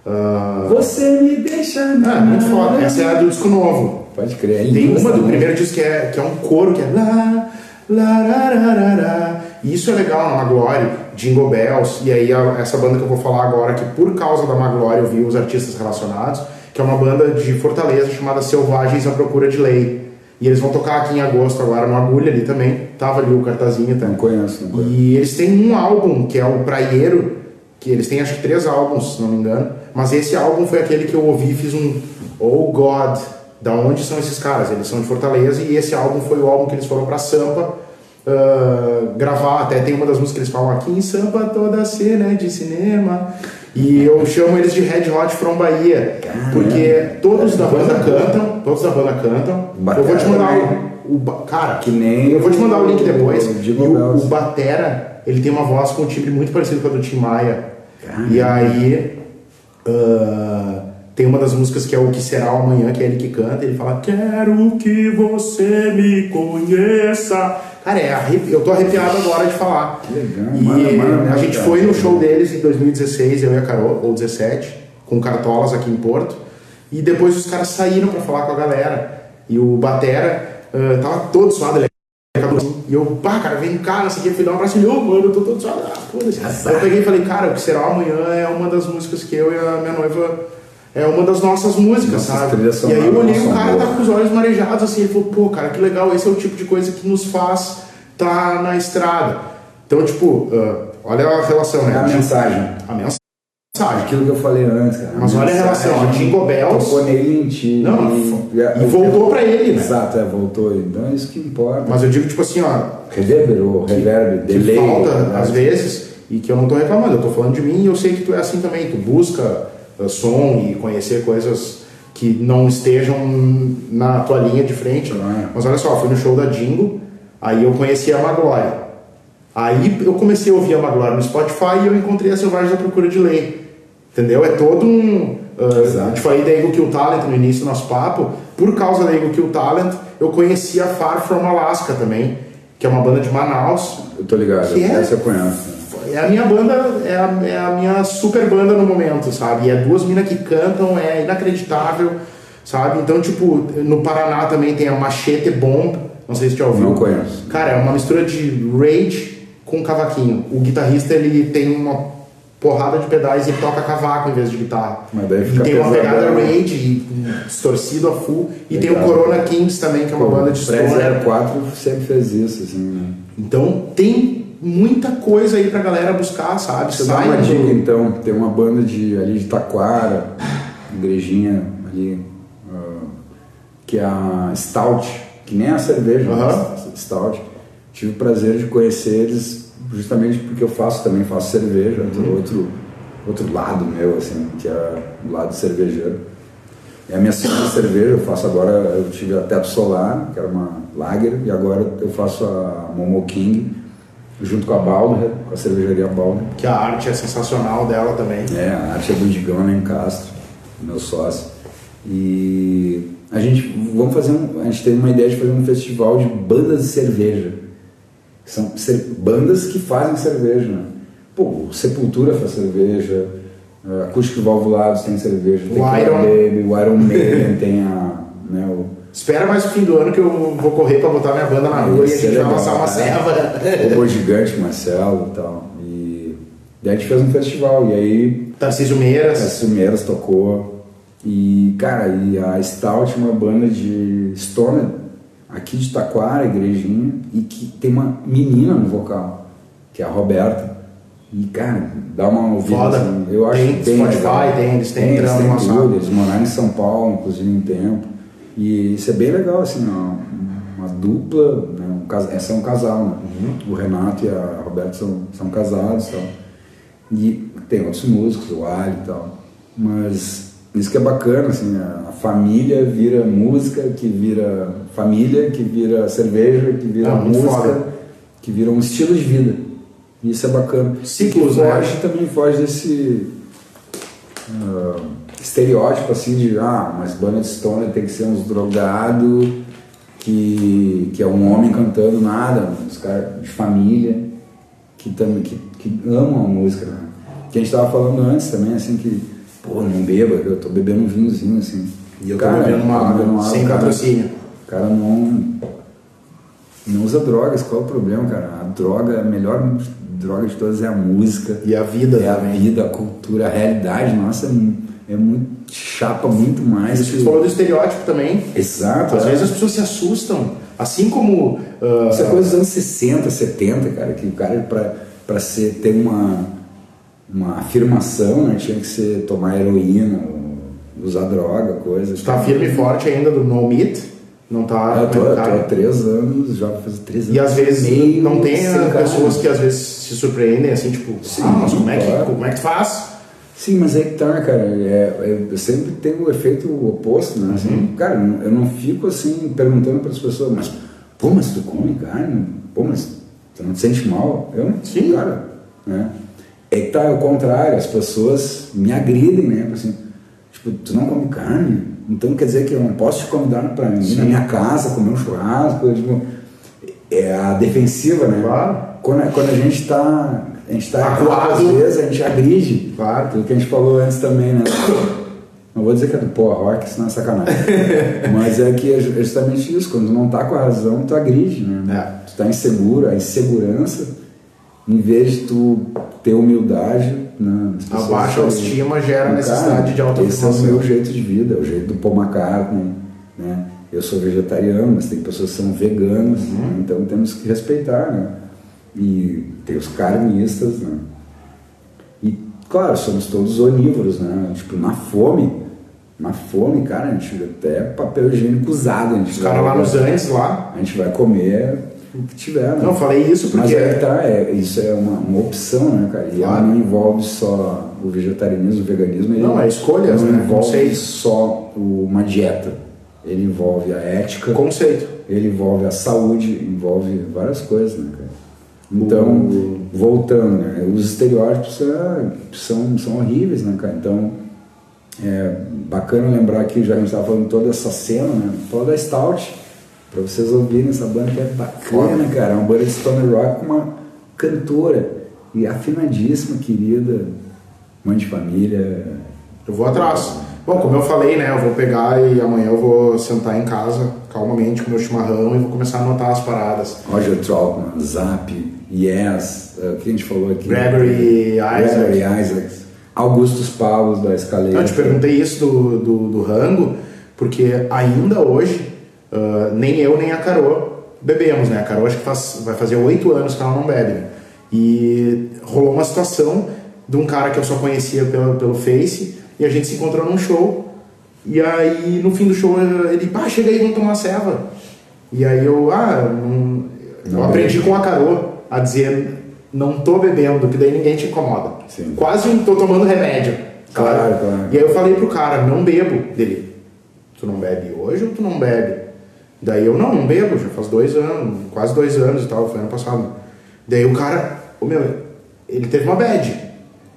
Uh... Você me deixa... Ah, muito foda. Essa é a do disco novo. Pode crer. É tem uma do primeiro disco que é, que é um coro que é... Lá, lá, lá, lá, lá, lá. E isso é legal na Maglore, Jingle Bells, e aí a, essa banda que eu vou falar agora, que por causa da Maglore eu vi os artistas relacionados, que é uma banda de Fortaleza chamada Selvagens à Procura de Lei. E eles vão tocar aqui em agosto agora no Agulha ali também. Tava ali o cartazinho também. Não conheço, não conheço. E eles têm um álbum, que é o Praieiro, que eles têm acho que três álbuns, se não me engano. Mas esse álbum foi aquele que eu ouvi e fiz um Oh God, da onde são esses caras? Eles são de Fortaleza e esse álbum foi o álbum que eles foram para Sampa uh, gravar, até tem uma das músicas que eles falam aqui em Sampa toda cena de cinema. E eu chamo eles de Red Hot from Bahia, Caramba. porque todos da banda cantam, todos da banda cantam. eu vou te mandar o, o cara, que nem eu vou te mandar o link depois. O, e o, o batera, ele tem uma voz com um timbre muito parecido com a do Tim Maia. Caramba. E aí uh, tem uma das músicas que é o que será o amanhã, que é ele que canta, ele fala: "Quero que você me conheça". Cara, é arrepi... eu tô arrepiado agora de falar. Que legal. E mano, mano, a gente foi no show deles em 2016, eu e a Carol, ou 17, com Cartolas aqui em Porto. E depois os caras saíram para falar com a galera. E o Batera uh, tava todo suado, ele assim, e eu, pá, cara, vem cá, não sei o que, fui dar um abraço e oh, mano, eu tô todo suado. Ah, foda-se. Eu peguei e falei, cara, o que será amanhã é uma das músicas que eu e a minha noiva é uma das nossas músicas, nossas sabe? E aí eu olhei o cara tá com os olhos marejados assim, ele falou, pô, cara, que legal, esse é o tipo de coisa que nos faz tá na estrada. Então, tipo, uh, olha a relação, né? A mensagem. A mensagem. Aquilo que eu falei antes, cara. Mas olha a relação, a Jingle Bells. Tocou nele em ti. Não, e, e, e voltou pra ele, né? Exato, é, voltou. Então é isso que importa. Mas eu digo, tipo assim, ó. Reverberou, reverb, delay. Que falta, né? às vezes, e que eu não tô reclamando, eu tô falando de mim e eu sei que tu é assim também. Tu busca som e conhecer coisas que não estejam na tua linha de frente. Ah. Mas olha só, fui no show da Jingo, aí eu conheci a Magloria. Aí eu comecei a ouvir a Magloria no Spotify e eu encontrei a Selvagens da Procura de Lei. Entendeu? É todo um. Uh, a gente falei da Eagle Kill Talent no início do nosso papo. Por causa da Eagle Kill Talent, eu conheci a Far From Alaska também, que é uma banda de Manaus. Eu tô ligado, que é, eu conheço é a minha banda, é a, é a minha super banda no momento, sabe? E é duas minas que cantam, é inacreditável, sabe? Então, tipo, no Paraná também tem a Machete Bomb, não sei se você já ouviu. Não conheço. Cara, é uma mistura de rage com cavaquinho. O guitarrista, ele tem uma porrada de pedais e toca cavaco em vez de guitarra. Mas daí fica e tem uma pegada rage, distorcido a full. E Legal. tem o Corona Kings também, que é uma Pô, banda de história. 04 sempre fez isso, assim, né? Então, tem muita coisa aí pra galera buscar, sabe? Você dá uma dica então, tem uma banda de ali de Taquara, igrejinha ali, uh, que é a Stout, que nem a cerveja, uhum. Stout. Tive o prazer de conhecer eles justamente porque eu faço também, faço cerveja, uhum. outro, outro lado meu, assim, que é o lado cervejeiro. É a minha segunda cerveja, eu faço agora, eu tive a Teto Solar, que era uma Lager, e agora eu faço a Momo King, junto com a Balder, com a cervejaria Balder. Que a arte é sensacional dela também. É, a arte é do Digão em Castro, meu sócio. E a gente, vamos fazer um, a gente teve uma ideia de fazer um festival de bandas de cerveja. São bandas que fazem cerveja, né? Pô, Sepultura faz cerveja, Acústico Valvulados tem cerveja, o tem Iron, Baby, o Iron Maiden tem a, né, o, Espera mais o fim do ano que eu vou correr para botar minha banda na rua e a gente vai lançar uma serva. [laughs] O Gigante, Marcelo e tal. E, e a gente fez um festival. E aí. Tarcísio Meiras. Tarcísio Meiras tocou. E, cara, e a Stout, uma banda de stoner aqui de Taquara, igrejinha, e que tem uma menina no vocal, que é a Roberta. E, cara, dá uma ouvida. Foda. Assim, eu acho tem que tem. Spotify, tem, eles têm eles têm tudo, Eles moraram em São Paulo, inclusive, um tempo. E isso é bem legal, assim, uma, uma dupla, né, um, cas- essa é um casal, né? O Renato e a Roberta são, são casados e tal. E tem outros músicos, o Ali e tal. Mas isso que é bacana, assim, a, família vira música, que vira família, que vira cerveja, que vira Ah, música, foda. que vira um estilo de vida. E isso é bacana. Ciclos, e que né? foge, também foge desse ah, estereótipo assim de ah, mas banda de stoner tem que ser uns drogados que, que é um homem cantando nada, uns caras de família que, que, que amam a música. Né? Que a gente tava falando antes também, assim, que pô, não beba, eu tô bebendo um vinhozinho assim. E eu tô bebendo uma água, sem cara. patrocínio. O cara não, não usa drogas, qual é o problema, cara? A droga, a melhor droga de todas é a música. E a vida É a também. vida, a cultura, a realidade nossa é, mu- é muito chapa muito mais. Isso que você falou do estereótipo também. Exato. Às é. vezes as pessoas se assustam. Assim como. Isso é coisa dos anos 60, 70, cara, que o cara pra, pra ser, ter uma, uma afirmação, né, tinha que ser tomar heroína, usar droga, coisa. tá firme e forte ainda do No Meat. Não tá. Eu tô, é eu que tô tá? há três anos, já fazer três anos. E às vezes meio não tem ah, pessoas que às vezes se surpreendem assim, tipo, Sim, ah, mas como é, que, como é que faz? Sim, mas aí que tá, cara. É, é- eu sempre tenho o efeito oposto, né? Assim, Uhum. cara, eu não fico assim perguntando para as pessoas, mas, pô, mas tu come carne? Pô, mas tu não te sente mal? Eu não, Sim. cara. Né? É que tá, é o contrário, as pessoas me agridem, né? Assim, tipo, tu não come carne? Então quer dizer que eu não posso te convidar para mim na minha casa, comer um churrasco? Tipo, é a defensiva, né? Claro. Quando, quando a gente tá. A gente tá Acuado. às vezes, a gente agride. Claro. Aquilo que a gente falou antes também, né? Não vou dizer que é do pô, rock, senão é sacanagem. [laughs] Mas é que é é justamente isso, quando tu não tá com a razão, tu agride, né? É. Tu tá inseguro, a insegurança, em vez de tu ter humildade, né? A baixa autoestima gera Cara, necessidade de Esse é o autoafirmação. meu jeito de vida, é o jeito do Paul McCartney, né? Eu sou vegetariano, mas tem pessoas que são veganas, Uhum. né? então temos que respeitar, né? E tem os carnistas, né? E, claro, somos todos onívoros, né? Tipo, na fome, na fome, cara, a gente até papel higiênico usado. A gente Os caras lá nos Andes, lá. A gente vai comer o que tiver, né? Não, falei isso Mas porque. aí que tá, é, isso é uma, uma opção, né, cara? E ela Claro. não envolve só o vegetarianismo, o veganismo. Não, é escolhas, não né? envolve Conceito. só uma dieta. Ele envolve a ética, Conceito. ele envolve a saúde, envolve várias coisas, né, cara? Então, voltando, né? Os estereótipos é, são, são horríveis, né, cara? Então, é bacana lembrar que já a gente estava falando toda essa cena, né? Falar da Stout, para vocês ouvirem essa banda que é bacana, cara. É uma banda de stoner rock com uma cantora e afinadíssima, querida, mãe de família. Eu vou atrás. Bom, como eu falei, né? Eu vou pegar e amanhã eu vou sentar em casa, calmamente, com meu chimarrão e vou começar a anotar as paradas. Roger Troutman, Zap, Yes, eh, o que a gente falou aqui? Gregory Isaac. Gregory Isaacs. Augustus Paulos da Escaleta. Eu te perguntei isso do, do, do rango, porque ainda hoje, ah, nem eu nem a Carol bebemos, né? A Carol acho que faz, vai fazer oito anos que ela não bebe. né? E rolou uma situação de um cara que eu só conhecia pelo, pelo Face, e a gente se encontrou num show, e aí no fim do show ele, pá, chega aí, vamos tomar uma ceva. E aí eu, ah, não, eu Não aprendi bebe. com a Carol a dizer, não tô bebendo, que daí ninguém te incomoda. Sim. Quase tô tomando remédio. Claro, claro. E aí eu falei pro cara, não bebo dele. tu não bebe hoje ou tu não bebe? Daí eu, não, não bebo, já faz dois anos, quase dois anos e tal, foi ano passado. Daí o cara, o meu, ele teve uma bad.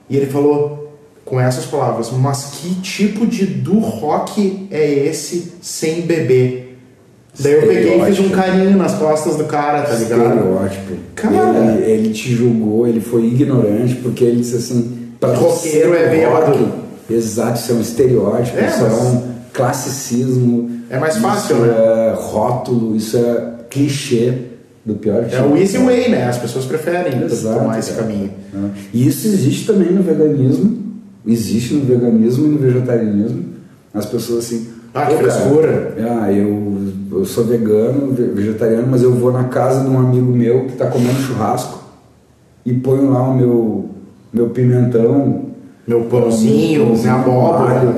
E ele falou com essas palavras, mas que tipo de do rock é esse sem beber? Daí eu peguei e fiz um carinho nas costas do cara, tá ligado? Estereótipo. Cara. Ele, ele te julgou, ele foi ignorante, porque ele disse assim, para Roqueiro é bêbado. Exato, isso é um estereótipo, É, isso mas- é um classicismo. É mais fácil, isso né? é rótulo, isso é clichê do pior É tipo. o easy way, né? As pessoas preferem Exato, tomar esse cara. caminho. né? E isso existe também no veganismo, existe no veganismo e no vegetarianismo. As pessoas assim. Ah, que "Pô, cara, frescura." Ah, eu, eu sou vegano, ve- vegetariano, mas eu vou na casa de um amigo meu que está comendo churrasco e ponho lá o meu, meu pimentão, Meu pãozinho, minha abóbora.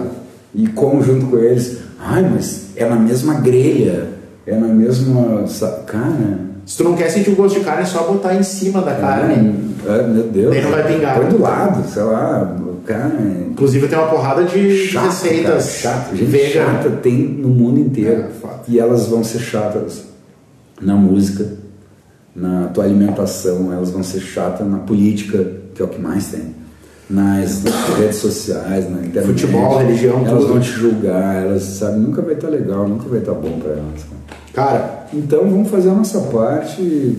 e como junto com eles. Ai, mas é na mesma grelha, é na mesma. Cara. Se tu não quer sentir o gosto de carne, é só botar em cima da carne. É, meu Deus. Daí não vai pingar. Põe do lado, sei lá, cara. Inclusive tem uma porrada de, Chato, receitas cara, chato. Gente chata tem no mundo inteiro. É, e elas vão ser chatas na música, na tua alimentação, elas vão ser chatas na política, que é o que mais tem. Nas, nas redes sociais, na internet. Futebol, religião, Elas tudo. vão te julgar, elas, sabe, nunca vai estar legal, nunca vai estar bom pra elas. cara. Cara, Então vamos fazer a nossa parte,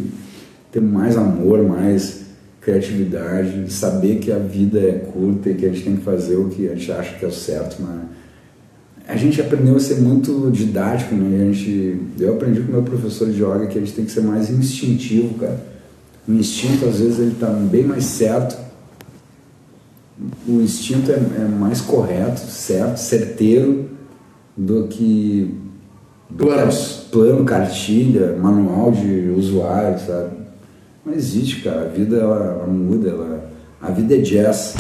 ter mais amor, mais criatividade, saber que a vida é curta e que a gente tem que fazer o que a gente acha que é o certo. Mas a gente aprendeu a ser muito didático, né? A gente, eu aprendi com meu professor de yoga que a gente tem que ser mais instintivo, cara. O instinto às vezes ele está bem mais certo. O instinto é, é mais correto, certo, certeiro do que do Planos. plano, cartilha, manual de usuário, sabe? Não existe, cara. A vida ela, ela muda, ela, a vida é jazz.